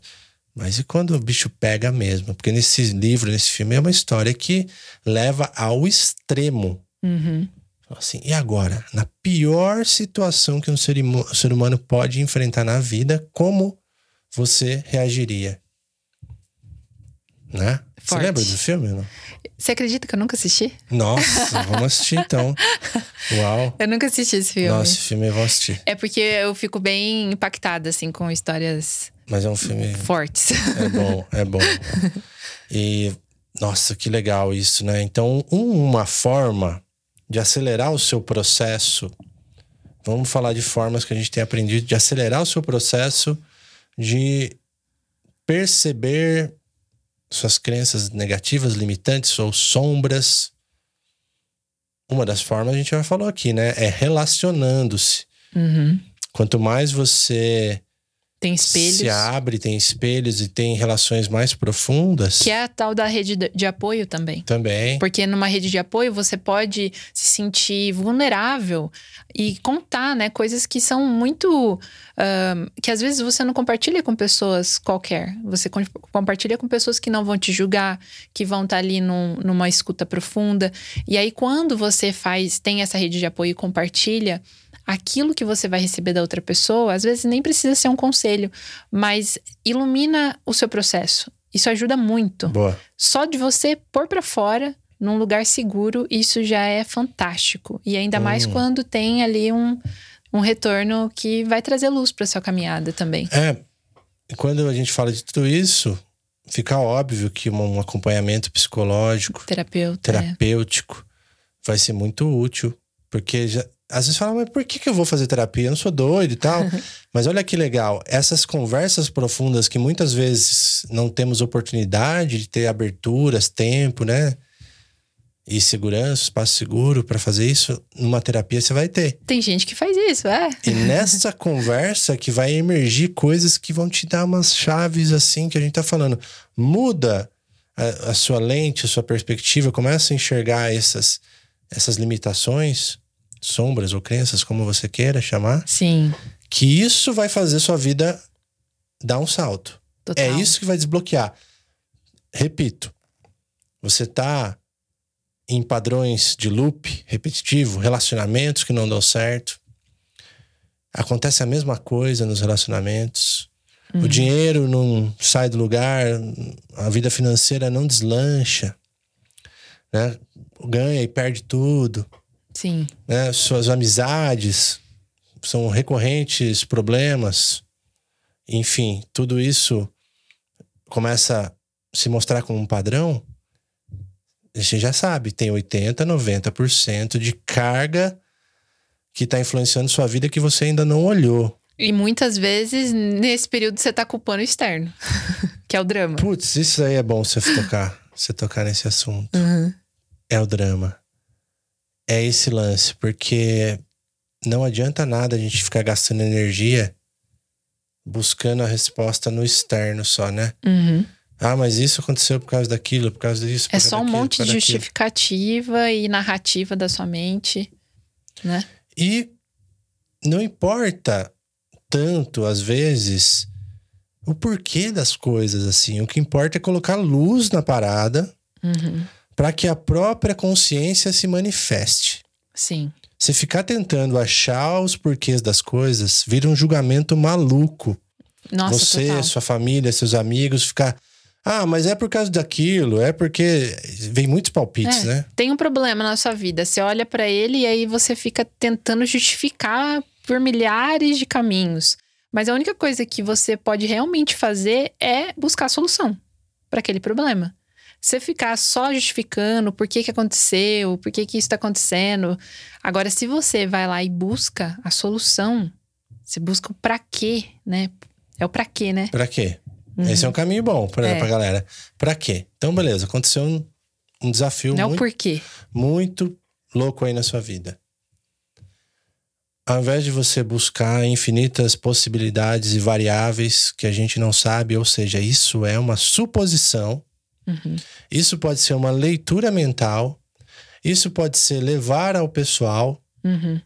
Mas e quando o bicho pega mesmo? Porque nesse livro, nesse filme, é uma história que leva ao extremo. Uhum. Assim, e agora? Na pior situação que um ser, um ser humano pode enfrentar na vida, como você reagiria? Né? Você lembra do filme? Não? Você acredita que eu nunca assisti? Nossa, *laughs* vamos assistir então. Uau. Eu nunca assisti esse filme. Nossa, esse filme eu vou assistir. É porque eu fico bem impactada, assim, com histórias. Mas é um filme. Fortes. É bom, é bom. E, nossa, que legal isso, né? Então, uma forma de acelerar o seu processo. Vamos falar de formas que a gente tem aprendido de acelerar o seu processo de perceber suas crenças negativas, limitantes ou sombras. Uma das formas a gente já falou aqui, né? É relacionando-se. Uhum. Quanto mais você tem espelhos. Se abre, tem espelhos e tem relações mais profundas. Que é a tal da rede de apoio também. Também. Porque numa rede de apoio você pode se sentir vulnerável e contar, né? Coisas que são muito. Uh, que às vezes você não compartilha com pessoas qualquer. Você compartilha com pessoas que não vão te julgar, que vão estar tá ali num, numa escuta profunda. E aí, quando você faz, tem essa rede de apoio e compartilha aquilo que você vai receber da outra pessoa, às vezes nem precisa ser um conselho, mas ilumina o seu processo. Isso ajuda muito. Boa. Só de você pôr para fora num lugar seguro, isso já é fantástico. E ainda hum. mais quando tem ali um, um retorno que vai trazer luz para sua caminhada também. É. Quando a gente fala de tudo isso, fica óbvio que um acompanhamento psicológico, é. terapêutico, é. vai ser muito útil, porque já, às vezes fala, mas por que, que eu vou fazer terapia? Eu não sou doido e tal. *laughs* mas olha que legal, essas conversas profundas que muitas vezes não temos oportunidade de ter aberturas, tempo, né? E segurança, espaço seguro para fazer isso, numa terapia você vai ter. Tem gente que faz isso, é. E nessa *laughs* conversa que vai emergir coisas que vão te dar umas chaves assim que a gente tá falando. Muda a, a sua lente, a sua perspectiva, começa a enxergar essas essas limitações, sombras ou crenças, como você queira chamar, Sim. que isso vai fazer sua vida dar um salto. Total. É isso que vai desbloquear. Repito, você tá em padrões de loop repetitivo, relacionamentos que não dão certo. Acontece a mesma coisa nos relacionamentos. O dinheiro não sai do lugar, a vida financeira não deslancha, né? Ganha e perde tudo, Sim. né? Suas amizades são recorrentes problemas. Enfim, tudo isso começa a se mostrar como um padrão. A gente já sabe, tem 80, 90% de carga que está influenciando sua vida que você ainda não olhou. E muitas vezes, nesse período, você tá culpando o externo, *laughs* que é o drama. Putz, isso aí é bom você tocar, você tocar nesse assunto. É o drama. É esse lance, porque não adianta nada a gente ficar gastando energia buscando a resposta no externo só, né? Uhum. Ah, mas isso aconteceu por causa daquilo, por causa disso. por É causa só um daquilo, monte de causa daquilo. justificativa e narrativa da sua mente, né? E não importa tanto, às vezes, o porquê das coisas, assim. O que importa é colocar luz na parada Uhum. Para que a própria consciência se manifeste. Sim. Você ficar tentando achar os porquês das coisas vira um julgamento maluco. Nossa, Você, total. sua família, seus amigos, ficar. Ah, mas é por causa daquilo, é porque. Vem muitos palpites, É. né? Tem um problema na sua vida. Você olha pra ele e aí você fica tentando justificar por milhares de caminhos. Mas a única coisa que você pode realmente fazer é buscar a solução para aquele problema. Você ficar só justificando por que, que aconteceu, por que, que isso está acontecendo. Agora, se você vai lá e busca a solução, você busca o pra quê, né? É o pra quê, né? Pra quê? Esse é um caminho bom pra, É. pra galera. Pra quê? Então, beleza, aconteceu um, um desafio Não é muito, porquê. muito louco aí na sua vida. Ao invés de você buscar infinitas possibilidades e variáveis que a gente não sabe, ou seja, isso é uma suposição, Isso pode ser uma leitura mental, isso pode ser levar ao pessoal, Uhum.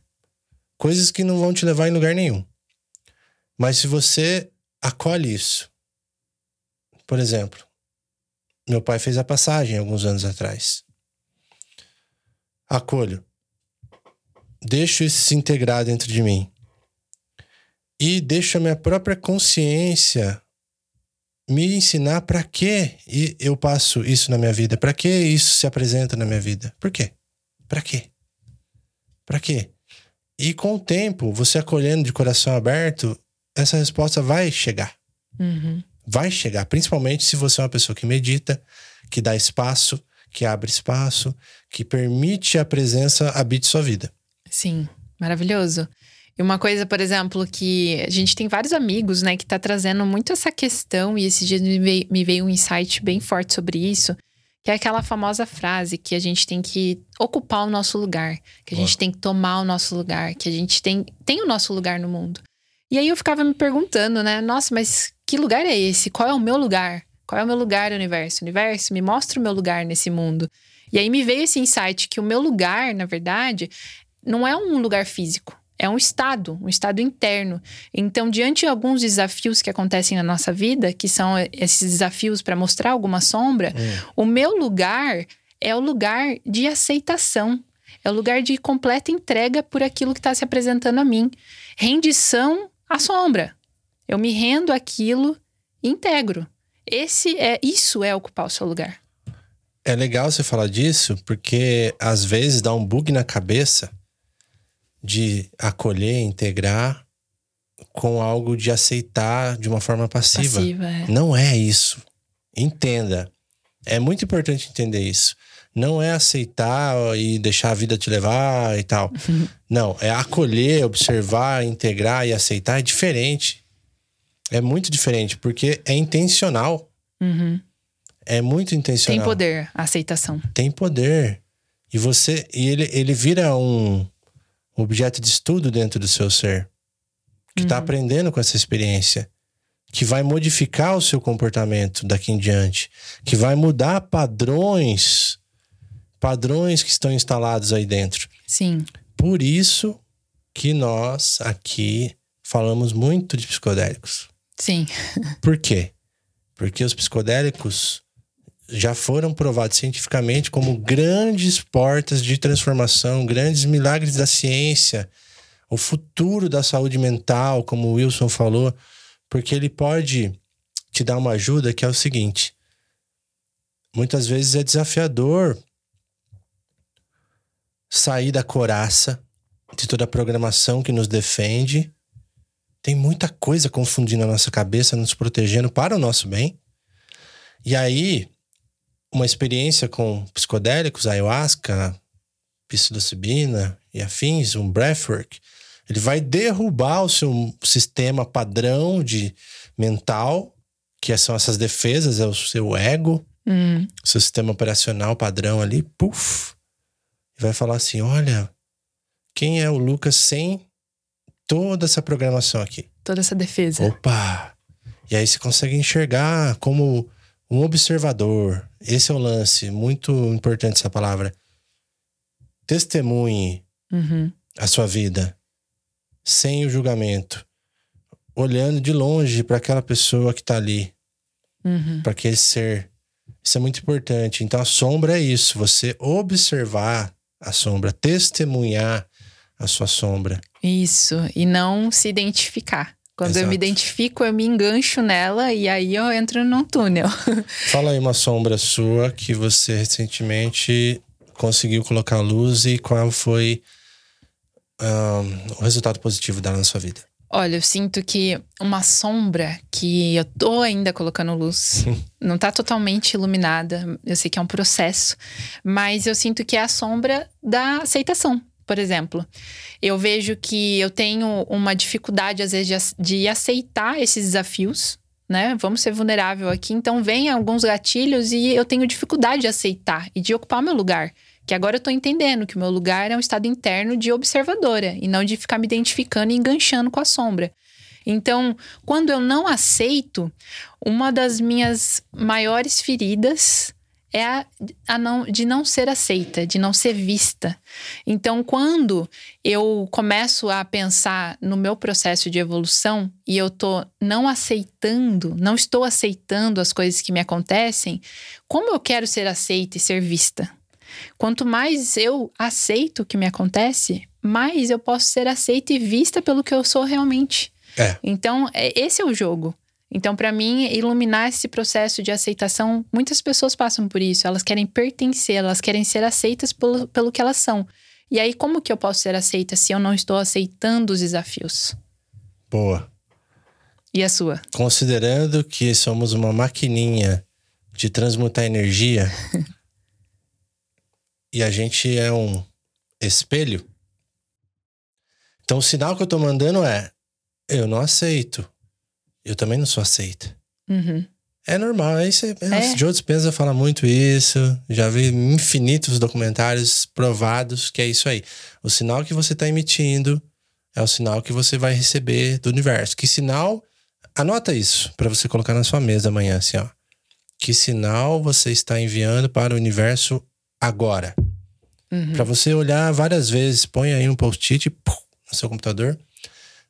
coisas que não vão te levar em lugar nenhum. Mas se você acolhe isso, por exemplo, meu pai fez a passagem alguns anos atrás. Acolho. Deixo isso se integrar dentro de mim. E deixo a minha própria consciência me ensinar para que eu passo isso na minha vida, para que isso se apresenta na minha vida. Por quê? Para quê? Para quê? E com o tempo, você acolhendo de coração aberto, essa resposta vai chegar. Uhum. Vai chegar, principalmente se você é uma pessoa que medita, que dá espaço, que abre espaço, que permite a presença habite sua vida. Sim, maravilhoso. E uma coisa, por exemplo, que a gente tem vários amigos, né, que tá trazendo muito essa questão, e esse dia me veio, me veio um insight bem forte sobre isso, que é aquela famosa frase que a gente tem que ocupar o nosso lugar, que a Boa. gente tem que tomar o nosso lugar, que a gente tem, tem o nosso lugar no mundo. E aí eu ficava me perguntando, né, nossa, mas que lugar é esse? Qual é o meu lugar? Qual é o meu lugar no universo? Universo, me mostra o meu lugar nesse mundo. E aí me veio esse insight que o meu lugar, na verdade, não é um lugar físico, é um estado, um estado interno. Então, diante de alguns desafios que acontecem na nossa vida, que são esses desafios para mostrar alguma sombra, o meu lugar é o lugar de aceitação, é o lugar de completa entrega por aquilo que está se apresentando a mim. Rendição à sombra. Eu me rendo àquilo e integro. Esse é isso é ocupar o seu lugar. É legal você falar disso, porque às vezes dá um bug na cabeça de acolher, integrar com algo de aceitar de uma forma passiva. Passiva, é. Não é isso. Entenda. É muito importante entender isso. Não é aceitar e deixar a vida te levar e tal. *laughs* Não, é acolher, observar, integrar e aceitar é diferente. É muito diferente, porque é intencional. Uhum. É muito Tem intencional. poder, a aceitação. Tem poder. E você. E ele, ele vira um objeto de estudo dentro do seu ser. Que está aprendendo com essa experiência. Que vai modificar o seu comportamento daqui em diante. Que vai mudar padrões padrões que estão instalados aí dentro. Sim. Por isso que nós aqui falamos muito de psicodélicos. Sim. Por quê? Porque os psicodélicos já foram provados cientificamente como grandes portas de transformação, grandes milagres da ciência, o futuro da saúde mental, como o Wilson falou, porque ele pode te dar uma ajuda que é o seguinte: muitas vezes é desafiador sair da coraça de toda a programação que nos defende. Tem muita coisa confundindo a nossa cabeça, nos protegendo para o nosso bem. E aí, uma experiência com psicodélicos, ayahuasca, psilocibina e afins, um breathwork, ele vai derrubar o seu sistema padrão de mental, que são essas defesas, é o seu ego, Hum. seu sistema operacional padrão ali, puf, e vai falar assim: olha, quem é o Lucas sem toda essa programação aqui? Toda essa defesa. Opa! E aí você consegue enxergar como um observador. Esse é o lance, muito importante essa palavra. Testemunhe Uhum. a sua vida sem o julgamento, olhando de longe para aquela pessoa que está ali, Uhum. para aquele ser. Isso é muito importante. Então a sombra é isso, você observar a sombra, testemunhar a sua sombra. Isso. E não se identificar. Quando eu me Exato. identifico, eu me engancho nela e aí eu entro num túnel. *laughs* Fala aí uma sombra sua que você recentemente conseguiu colocar à luz e qual foi ahn, o resultado positivo dela na sua vida. Olha, eu sinto que uma sombra que eu tô ainda colocando luz, *laughs* não tá totalmente iluminada, eu sei que é um processo, mas eu sinto que é a sombra da aceitação. Por exemplo, eu vejo que eu tenho uma dificuldade, às vezes, de, de aceitar esses desafios, né? Vamos ser vulnerável aqui. Então, vem alguns gatilhos e eu tenho dificuldade de aceitar e de ocupar meu lugar. Que agora eu tô entendendo que o meu lugar é um estado interno de observadora e não de ficar me identificando e enganchando com a sombra. Então, quando eu não aceito, uma das minhas maiores feridas é a, a não, de não ser aceita, de não ser vista. Então, quando eu começo a pensar no meu processo de evolução e eu tô não aceitando, não estou aceitando as coisas que me acontecem, como eu quero ser aceita e ser vista? Quanto mais eu aceito o que me acontece, mais eu posso ser aceita e vista pelo que eu sou realmente. É. Então, é- esse é o jogo. Então, para mim, iluminar esse processo de aceitação, muitas pessoas passam por isso. Elas querem pertencer, elas querem ser aceitas pelo, pelo que elas são. E aí, como que eu posso ser aceita se eu não estou aceitando os desafios? Boa. E a sua? Considerando que somos uma maquininha de transmutar energia *laughs* e a gente é um espelho, então o sinal que eu tô mandando é: eu não aceito. Eu também não sou aceita. Uhum. É normal, isso. É, É. Joe Dispenza fala muito isso. Já vi infinitos documentários provados que é isso aí. O sinal que você está emitindo é o sinal que você vai receber do universo. Que sinal? Anota isso para você colocar na sua mesa amanhã, assim, ó. Que sinal você está enviando para o universo agora? Uhum. Para você olhar várias vezes, põe aí um post-it no seu computador,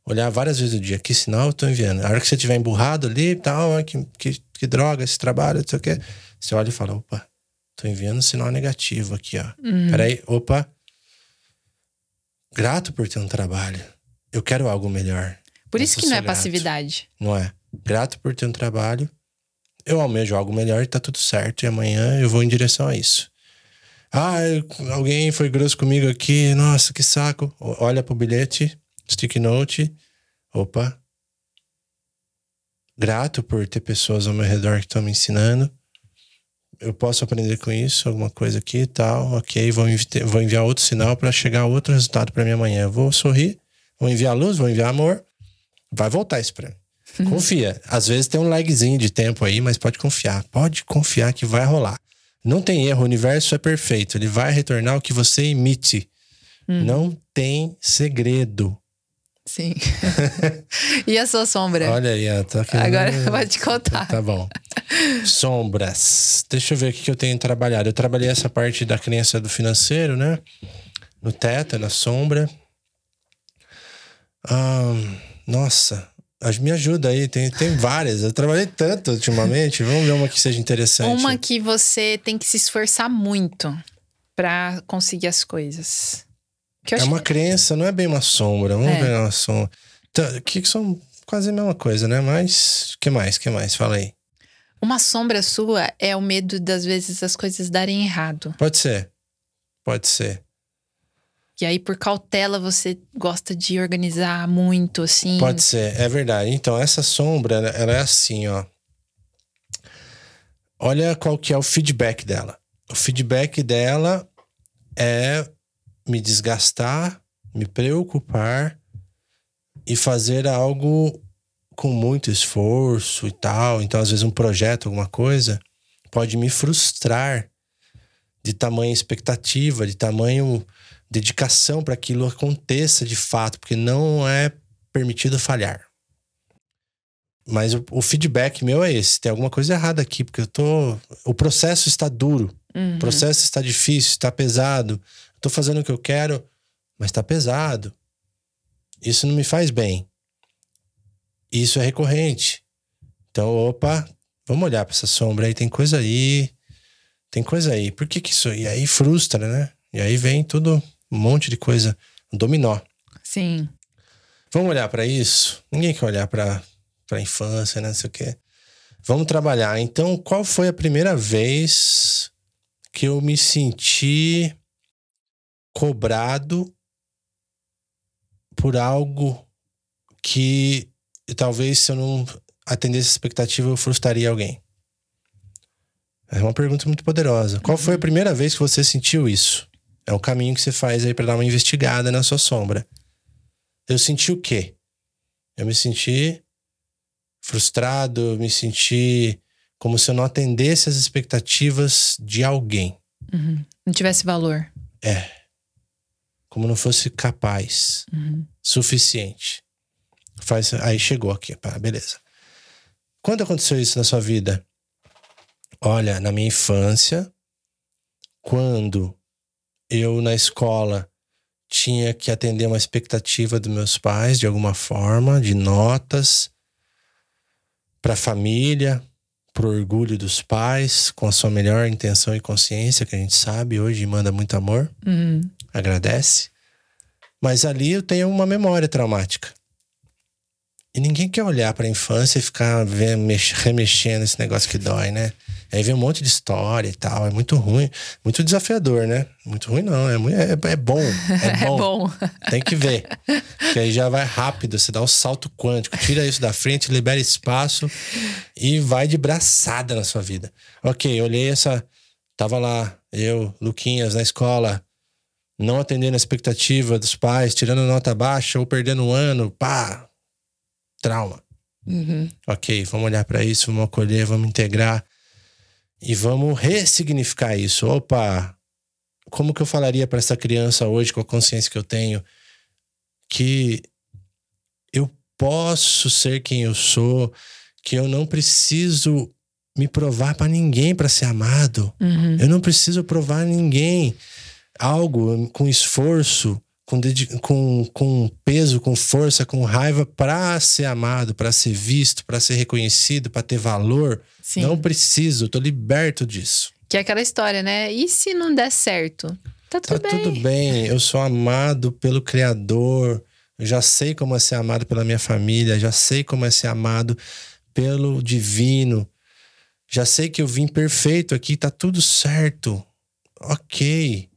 olhar várias vezes do dia, que sinal eu tô enviando. A hora que você estiver emburrado ali e tal, ah, que, que, que droga esse trabalho, não sei o quê, você olha e fala, opa, tô enviando um sinal negativo aqui, ó. Uhum. Peraí, opa, grato por ter um trabalho. Eu quero algo melhor. Por isso que não é grato. passividade. Não é? Grato por ter um trabalho. Eu almejo algo melhor e tá tudo certo. E amanhã eu vou em direção a isso. Ah, alguém foi grosso comigo aqui. Nossa, que saco. O- Olha pro bilhete, stick note. Opa. Grato por ter pessoas ao meu redor que estão me ensinando. Eu posso aprender com isso, alguma coisa aqui e tal. Ok, vou, envi- vou enviar outro sinal para chegar outro resultado para mim amanhã. Vou sorrir, vou enviar luz, vou enviar amor. Vai voltar isso pra mim. Confia. Às vezes tem um lagzinho de tempo aí, mas pode confiar. Pode confiar que vai rolar. Não tem erro, o universo é perfeito. Ele vai retornar o que você emite. Não tem segredo. Sim. *laughs* e a sua sombra? Olha aí, tá. Agora pode contar. Tá bom. Sombras. Deixa eu ver o que eu tenho trabalhado. Eu trabalhei essa parte da crença do financeiro, né? No teto, na sombra. Ah, nossa, me ajuda aí, tem, tem várias. Eu trabalhei tanto ultimamente. Vamos ver uma que seja interessante. Uma que você tem que se esforçar muito para conseguir as coisas. É uma crença, não é bem uma sombra. Vamos é. ver uma sombra. Então, que são quase a mesma coisa, né? Mas que mais? que mais? Fala aí. Uma sombra sua é o medo das vezes as coisas darem errado. Pode ser. Pode ser. E aí, por cautela, você gosta de organizar muito, assim. Pode ser, é verdade. Então, essa sombra, ela é assim, ó. Olha qual que é o feedback dela. O feedback dela é me desgastar, me preocupar e fazer algo com muito esforço e tal. Então, às vezes, um projeto, alguma coisa, pode me frustrar de tamanha expectativa, de tamanho dedicação para aquilo aconteça de fato, porque não é permitido falhar. Mas o, o, feedback meu é esse: tem alguma coisa errada aqui, porque eu tô. O processo está duro, uhum. o processo está difícil, está pesado. Estou fazendo o que eu quero, mas está pesado. Isso não me faz bem. Isso é recorrente. Então, opa, vamos olhar para essa sombra aí, tem coisa aí. Tem coisa aí. Por que, que isso. E aí frustra, né? E aí vem tudo um monte de coisa, um dominó. Sim. Vamos olhar para isso? Ninguém quer olhar para a infância, né? Não sei o quê. Vamos trabalhar. Então, qual foi a primeira vez que eu me senti cobrado por algo que talvez se eu não atendesse a expectativa eu frustraria alguém? É uma pergunta muito poderosa. Qual foi a uhum. primeira vez que você sentiu isso? É o caminho que você faz aí para dar uma investigada na sua sombra. Eu senti o quê? Eu me senti frustrado, eu me senti como se eu não atendesse as expectativas de alguém. Uhum. Não tivesse valor. É. Como não fosse capaz, uhum. suficiente. Faz, aí chegou aqui, pá, beleza. Quando aconteceu isso na sua vida? Olha, na minha infância, quando eu na escola tinha que atender uma expectativa dos meus pais de alguma forma, de notas para a família, pro orgulho dos pais, com a sua melhor intenção e consciência, que a gente sabe hoje manda muito amor, uhum. Agradece. Mas ali eu tenho uma memória traumática. E ninguém quer olhar para a infância e ficar vendo, remexendo esse negócio que dói, né? Aí vem um monte de história e tal. É muito ruim, muito desafiador, né? Muito ruim não, é, é, é bom. É, *laughs* é bom. é bom. Tem que ver. Porque aí já vai rápido, você dá um salto quântico, tira isso da frente, libera espaço e vai de braçada na sua vida. Ok, olhei essa. Tava lá, eu, Luquinhas, na escola, não atendendo a expectativa dos pais, tirando nota baixa ou perdendo um ano, pá, trauma. Uhum. Ok, vamos olhar para isso, vamos acolher, vamos integrar e vamos ressignificar isso. Opa, como que eu falaria para essa criança hoje, com a consciência que eu tenho, que eu posso ser quem eu sou, que eu não preciso me provar para ninguém para ser amado. Uhum. Eu não preciso provar ninguém algo com esforço com, com, com peso, com força, com raiva para ser amado, para ser visto, para ser reconhecido, para ter valor. Sim. Não preciso, tô liberto disso. Que é aquela história, né? E se não der certo? Tá tudo tá bem. tudo bem. Eu sou amado pelo Criador. Eu já sei como é ser amado pela minha família. Já sei como é ser amado pelo Divino. Já sei que eu vim perfeito aqui, tá tudo certo. Ok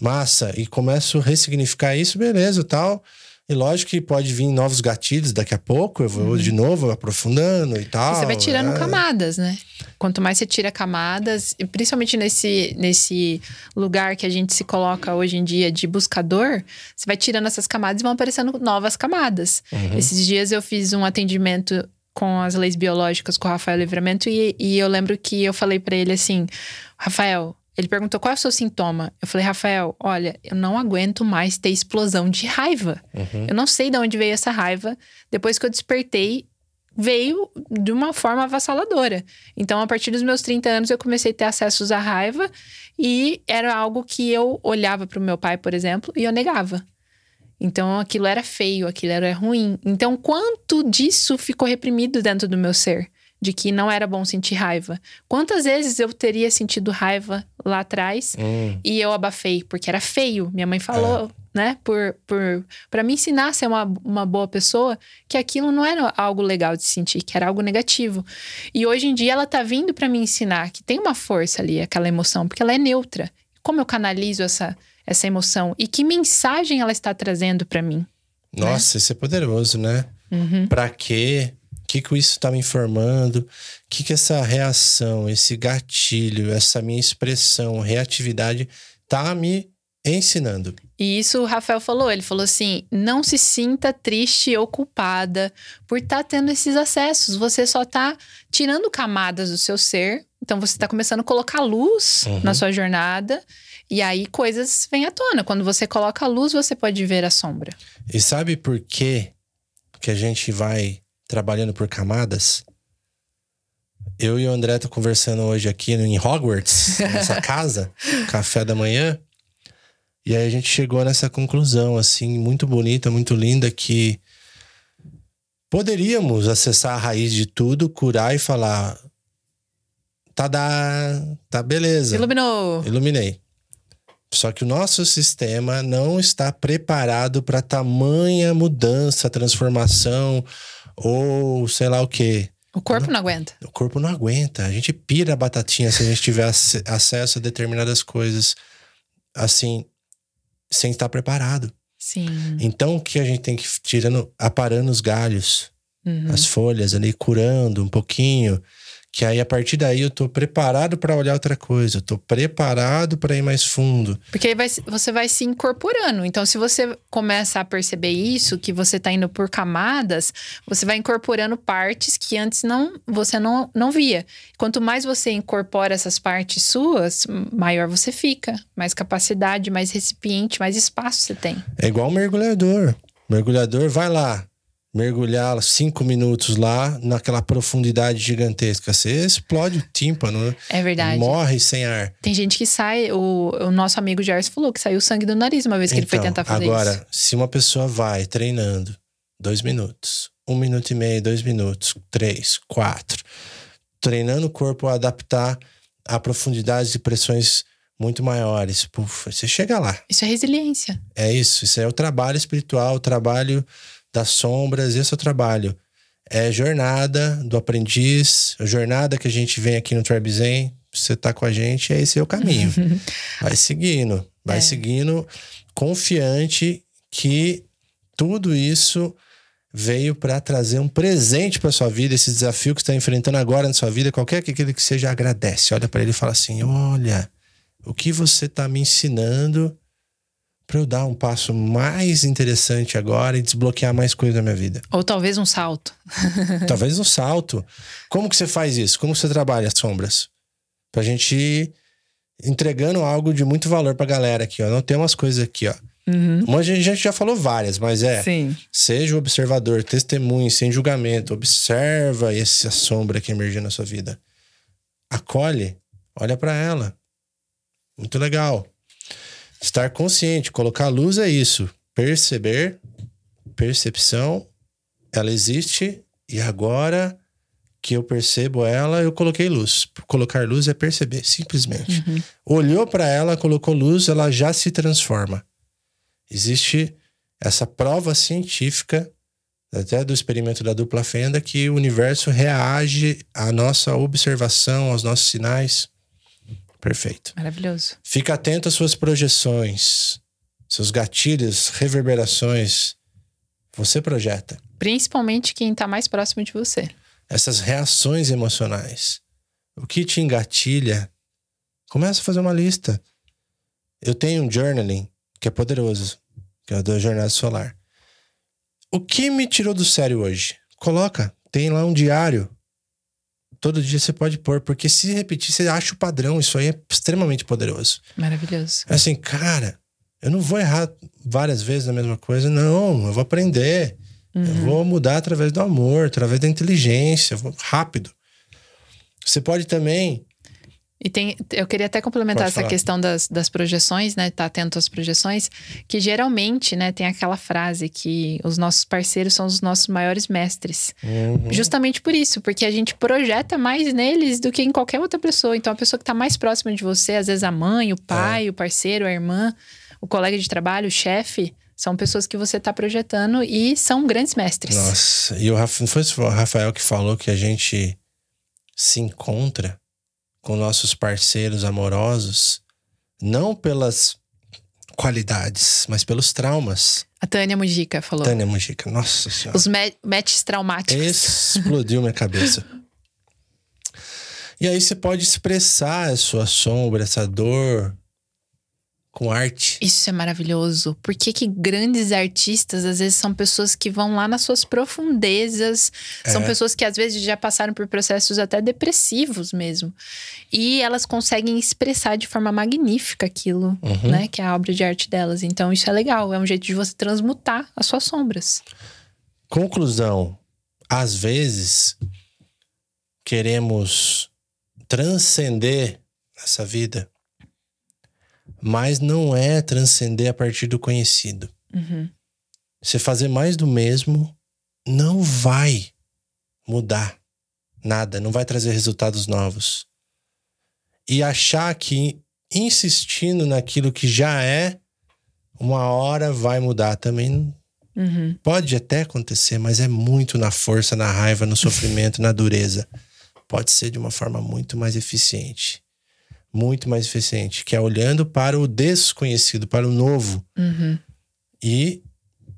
massa, e começo a ressignificar isso, beleza, tal. E lógico que pode vir novos gatilhos daqui a pouco, eu vou uhum. de novo aprofundando e tal. E você vai tirando é. camadas, né? Quanto mais você tira camadas, principalmente nesse, nesse lugar que a gente se coloca hoje em dia de buscador, você vai tirando essas camadas e vão aparecendo novas camadas. Uhum. Esses dias eu fiz um atendimento com as leis biológicas com o Rafael Livramento e, e eu lembro que eu falei para ele assim: Rafael, ele perguntou qual é o seu sintoma. Eu falei, Rafael, olha, eu não aguento mais ter explosão de raiva. Uhum. Eu não sei de onde veio essa raiva. Depois que eu despertei, veio de uma forma avassaladora. Então, a partir dos meus 30 anos, eu comecei a ter acessos à raiva e era algo que eu olhava para o meu pai, por exemplo, e eu negava. Então, aquilo era feio, aquilo era ruim. Então, quanto disso ficou reprimido dentro do meu ser? De que não era bom sentir raiva. Quantas vezes eu teria sentido raiva lá atrás Hum. e eu abafei, porque era feio. Minha mãe falou, né, por, por, para me ensinar a ser uma, uma boa pessoa, que aquilo não era algo legal de sentir, que era algo negativo. E hoje em dia ela tá vindo para me ensinar que tem uma força ali, aquela emoção, porque ela é neutra. Como eu canalizo essa, essa emoção e que mensagem ela está trazendo para mim? Nossa, isso é poderoso, né? Uhum. Pra quê? O que, que isso tá me informando? O que, que essa reação, esse gatilho, essa minha expressão, reatividade tá me ensinando? E isso o Rafael falou. Ele falou assim: não se sinta triste ou culpada por estar tendo esses acessos. Você só tá tirando camadas do seu ser. Então você tá começando a colocar luz Uhum. na sua jornada. E aí coisas vêm à tona. Quando você coloca a luz, você pode ver a sombra. E sabe por quê que a gente vai trabalhando por camadas? Eu e o André tô conversando hoje aqui em Hogwarts, nessa *laughs* casa, café da manhã. E aí a gente chegou nessa conclusão, assim, muito bonita, muito linda, que poderíamos acessar a raiz de tudo, curar e falar. Tá, dá, tá beleza. Iluminou. Iluminei. Só que o nosso sistema não está preparado para tamanha mudança, transformação ou sei lá o quê. O corpo não aguenta. O corpo não aguenta. A gente pira a batatinha se a gente tiver ac- acesso a determinadas coisas assim, sem estar preparado. Sim. Então, o que a gente tem que ir tirando, aparando os galhos, Uhum. as folhas ali, curando um pouquinho. Que aí, a partir daí, eu tô preparado para olhar outra coisa. Eu tô preparado para ir mais fundo. Porque aí vai, você vai se incorporando. Então, se você começa a perceber isso, que você tá indo por camadas, você vai incorporando partes que antes não você não, não via. Quanto mais você incorpora essas partes suas, maior você fica. Mais capacidade, mais recipiente, mais espaço você tem. É igual um mergulhador. Mergulhador vai lá, mergulhar cinco minutos lá naquela profundidade gigantesca. Você explode o tímpano, né? É verdade. morre sem ar. Tem gente que sai, o, o nosso amigo Gerson falou que saiu sangue do nariz uma vez que ele foi Então, tentar fazer agora, isso. se uma pessoa vai treinando dois minutos, um minuto e meio, dois minutos, três, quatro, treinando o corpo a adaptar a profundidades e pressões muito maiores, puf, você chega lá. Isso é resiliência. É isso, isso é o trabalho espiritual, o trabalho das sombras, esse é o trabalho. É jornada do aprendiz, a jornada que a gente vem aqui no Tribe Zen, você tá com a gente, é esse é o caminho. *laughs* vai seguindo, vai É. seguindo, confiante que tudo isso veio para trazer um presente para sua vida, esse desafio que você está enfrentando agora na sua vida, qualquer que aquele que seja, agradece. Olha para ele e fala assim: Olha, o que você está me ensinando para eu dar um passo mais interessante agora e desbloquear mais coisas na minha vida. Ou talvez um salto. *laughs* Talvez um salto. Como que você faz isso? Como você trabalha as sombras? Pra gente ir entregando algo de muito valor pra galera aqui, ó. Não tem umas coisas aqui, ó. Uhum. Uma a gente já falou várias, mas é. Sim. Seja o observador, testemunhe, sem julgamento. Observa essa sombra que emergiu na sua vida. Acolhe, olha pra ela. Muito legal. Estar consciente, colocar luz é isso. Perceber, percepção, ela existe e agora que eu percebo ela, eu coloquei luz. Colocar luz é perceber, simplesmente. Uhum. Olhou para ela, colocou luz, ela já se transforma. Existe essa prova científica, até do experimento da dupla fenda, que o universo reage à nossa observação, aos nossos sinais. Perfeito. Maravilhoso. Fica atento às suas projeções, seus gatilhos, reverberações. Você projeta Principalmente quem tá mais próximo de você. essas reações emocionais. O que te engatilha? Começa a fazer uma lista. Eu tenho um journaling que é poderoso, que é o da jornada solar. O que me tirou do sério hoje? Coloca, tem lá um diário. Todo dia você pode pôr, porque se repetir, você acha o padrão. Isso aí é extremamente poderoso. Maravilhoso. É assim, cara, eu não vou errar várias vezes na mesma coisa, não, eu vou aprender. Uhum. Eu vou mudar através do amor, através da inteligência, rápido. Você pode também e tem, eu queria até complementar essa questão das, das projeções, né? Tá atento às projeções, que geralmente, né, tem aquela frase que os nossos parceiros são os nossos maiores mestres. Uhum. Justamente por isso, porque a gente projeta mais neles do que em qualquer outra pessoa. Então, a pessoa que tá mais próxima de você, às vezes a mãe, o pai, é. o parceiro, a irmã, o colega de trabalho, o chefe, são pessoas que você está projetando e são grandes mestres. Nossa, e o Rafa, não foi o Rafael que falou que a gente se encontra com nossos parceiros amorosos, não pelas qualidades, mas pelos traumas. A Tânia Mujica falou. Tânia Mujica, nossa senhora. Os matches traumáticos. Explodiu minha cabeça. *laughs* E aí você pode expressar a sua sombra, essa dor, com arte. Isso é maravilhoso. Por que, que grandes artistas, às vezes, são pessoas que vão lá nas suas profundezas, é. são pessoas que às vezes já passaram por processos até depressivos mesmo. E elas conseguem expressar de forma magnífica aquilo, uhum. né? Que é a obra de arte delas. Então, isso é legal. É um jeito de você transmutar as suas sombras. Conclusão: às vezes queremos transcender essa vida mas não é transcender a partir do conhecido. Uhum. Você fazer mais do mesmo não vai mudar nada, não vai trazer resultados novos. E achar que insistindo naquilo que já é, uma hora vai mudar também. Uhum. Pode até acontecer, mas é muito na força, na raiva, no sofrimento, na dureza. Pode ser de uma forma muito mais eficiente muito mais eficiente, que é olhando para o desconhecido, para o novo. Uhum. E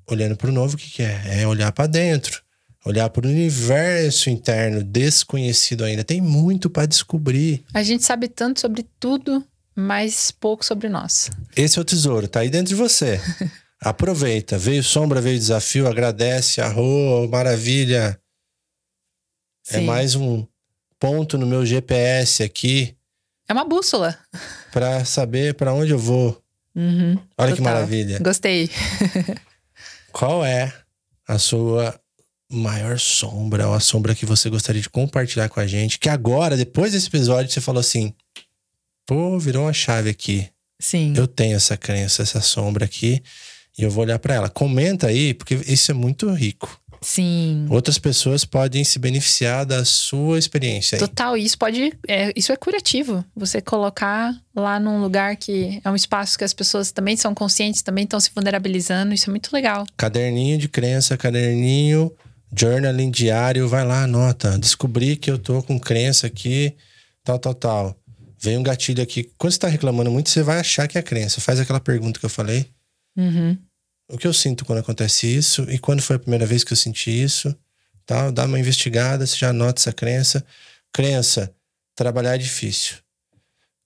olhando para o novo, o que, que é? É olhar para dentro, olhar para o universo interno desconhecido ainda. Tem muito para descobrir. A gente sabe tanto sobre tudo, mas pouco sobre nós. Esse é o tesouro, tá aí dentro de você. *laughs* Aproveita. Veio sombra, veio desafio, agradece, arro, maravilha. É Sim. É mais um ponto no meu GPS aqui é uma bússola. Para saber para onde eu vou. Uhum, Olha total. que maravilha. Gostei. *laughs* Qual é a sua maior sombra ou a sombra que você gostaria de compartilhar com a gente? Que agora, depois desse episódio, você falou assim: pô, virou uma chave aqui. Sim. Eu tenho essa crença, essa sombra aqui, e eu vou olhar para ela. Comenta aí, porque isso é muito rico. Sim. Outras pessoas podem se beneficiar da sua experiência. Aí. Total, isso pode. É, isso é curativo. Você colocar lá num lugar que é um espaço que as pessoas também são conscientes, também estão se vulnerabilizando. Isso é muito legal. Caderninho de crença, caderninho, journaling diário, vai lá, anota. Descobri que eu tô com crença aqui, tal, tal, tal. Vem um gatilho aqui. Quando você tá reclamando muito, você vai achar que é crença. Faz aquela pergunta que eu falei. Uhum o que eu sinto quando acontece isso e quando foi a primeira vez que eu senti isso, tal, dá uma investigada, você já anota essa crença. Crença, trabalhar é difícil.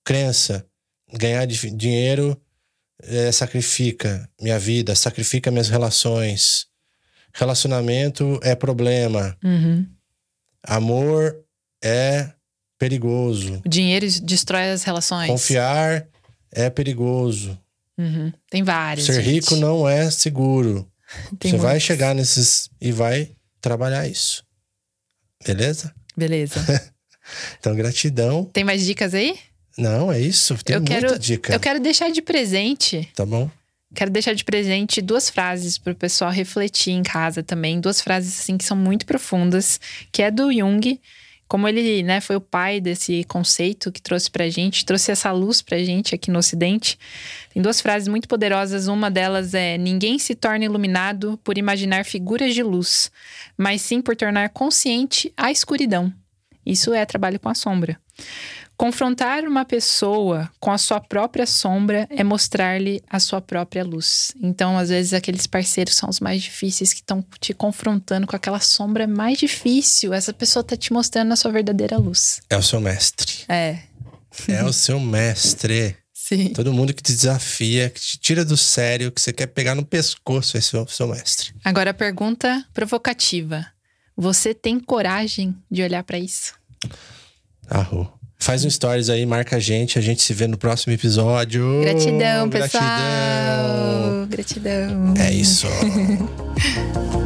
Crença, ganhar dinheiro é, sacrifica minha vida, sacrifica minhas relações. Relacionamento é problema. Uhum. Amor é perigoso. O dinheiro destrói as relações. Confiar é perigoso. Uhum. Tem vários. Ser gente. rico não é seguro. *laughs* Tem Você muitos. vai chegar nesses e vai trabalhar isso. Beleza? Beleza. *laughs* então, gratidão. Tem mais dicas aí? Não, é isso. Tem eu muita quero, dica. Eu quero deixar de presente. Tá bom. Quero deixar de presente duas frases para o pessoal refletir em casa também. Duas frases assim que são muito profundas, que é do Jung como ele né, foi o pai desse conceito que trouxe pra gente, trouxe essa luz pra gente aqui no Ocidente, tem duas frases muito poderosas. Uma delas é: Ninguém se torna iluminado por imaginar figuras de luz, mas sim por tornar consciente a escuridão. Isso é trabalho com a sombra. Confrontar uma pessoa com a sua própria sombra é mostrar-lhe a sua própria luz. Então, às vezes, aqueles parceiros são os mais difíceis que estão te confrontando com aquela sombra mais difícil. Essa pessoa está te mostrando a sua verdadeira luz. É o seu mestre. É. É o seu mestre. *laughs* Sim. Todo mundo que te desafia, que te tira do sério, que você quer pegar no pescoço, esse é o seu mestre. Agora, a pergunta provocativa: Você tem coragem de olhar para isso? Arro. Faz um stories aí, marca a gente. A gente se vê no próximo episódio. Gratidão, pessoal. Gratidão. Gratidão. É isso. *laughs*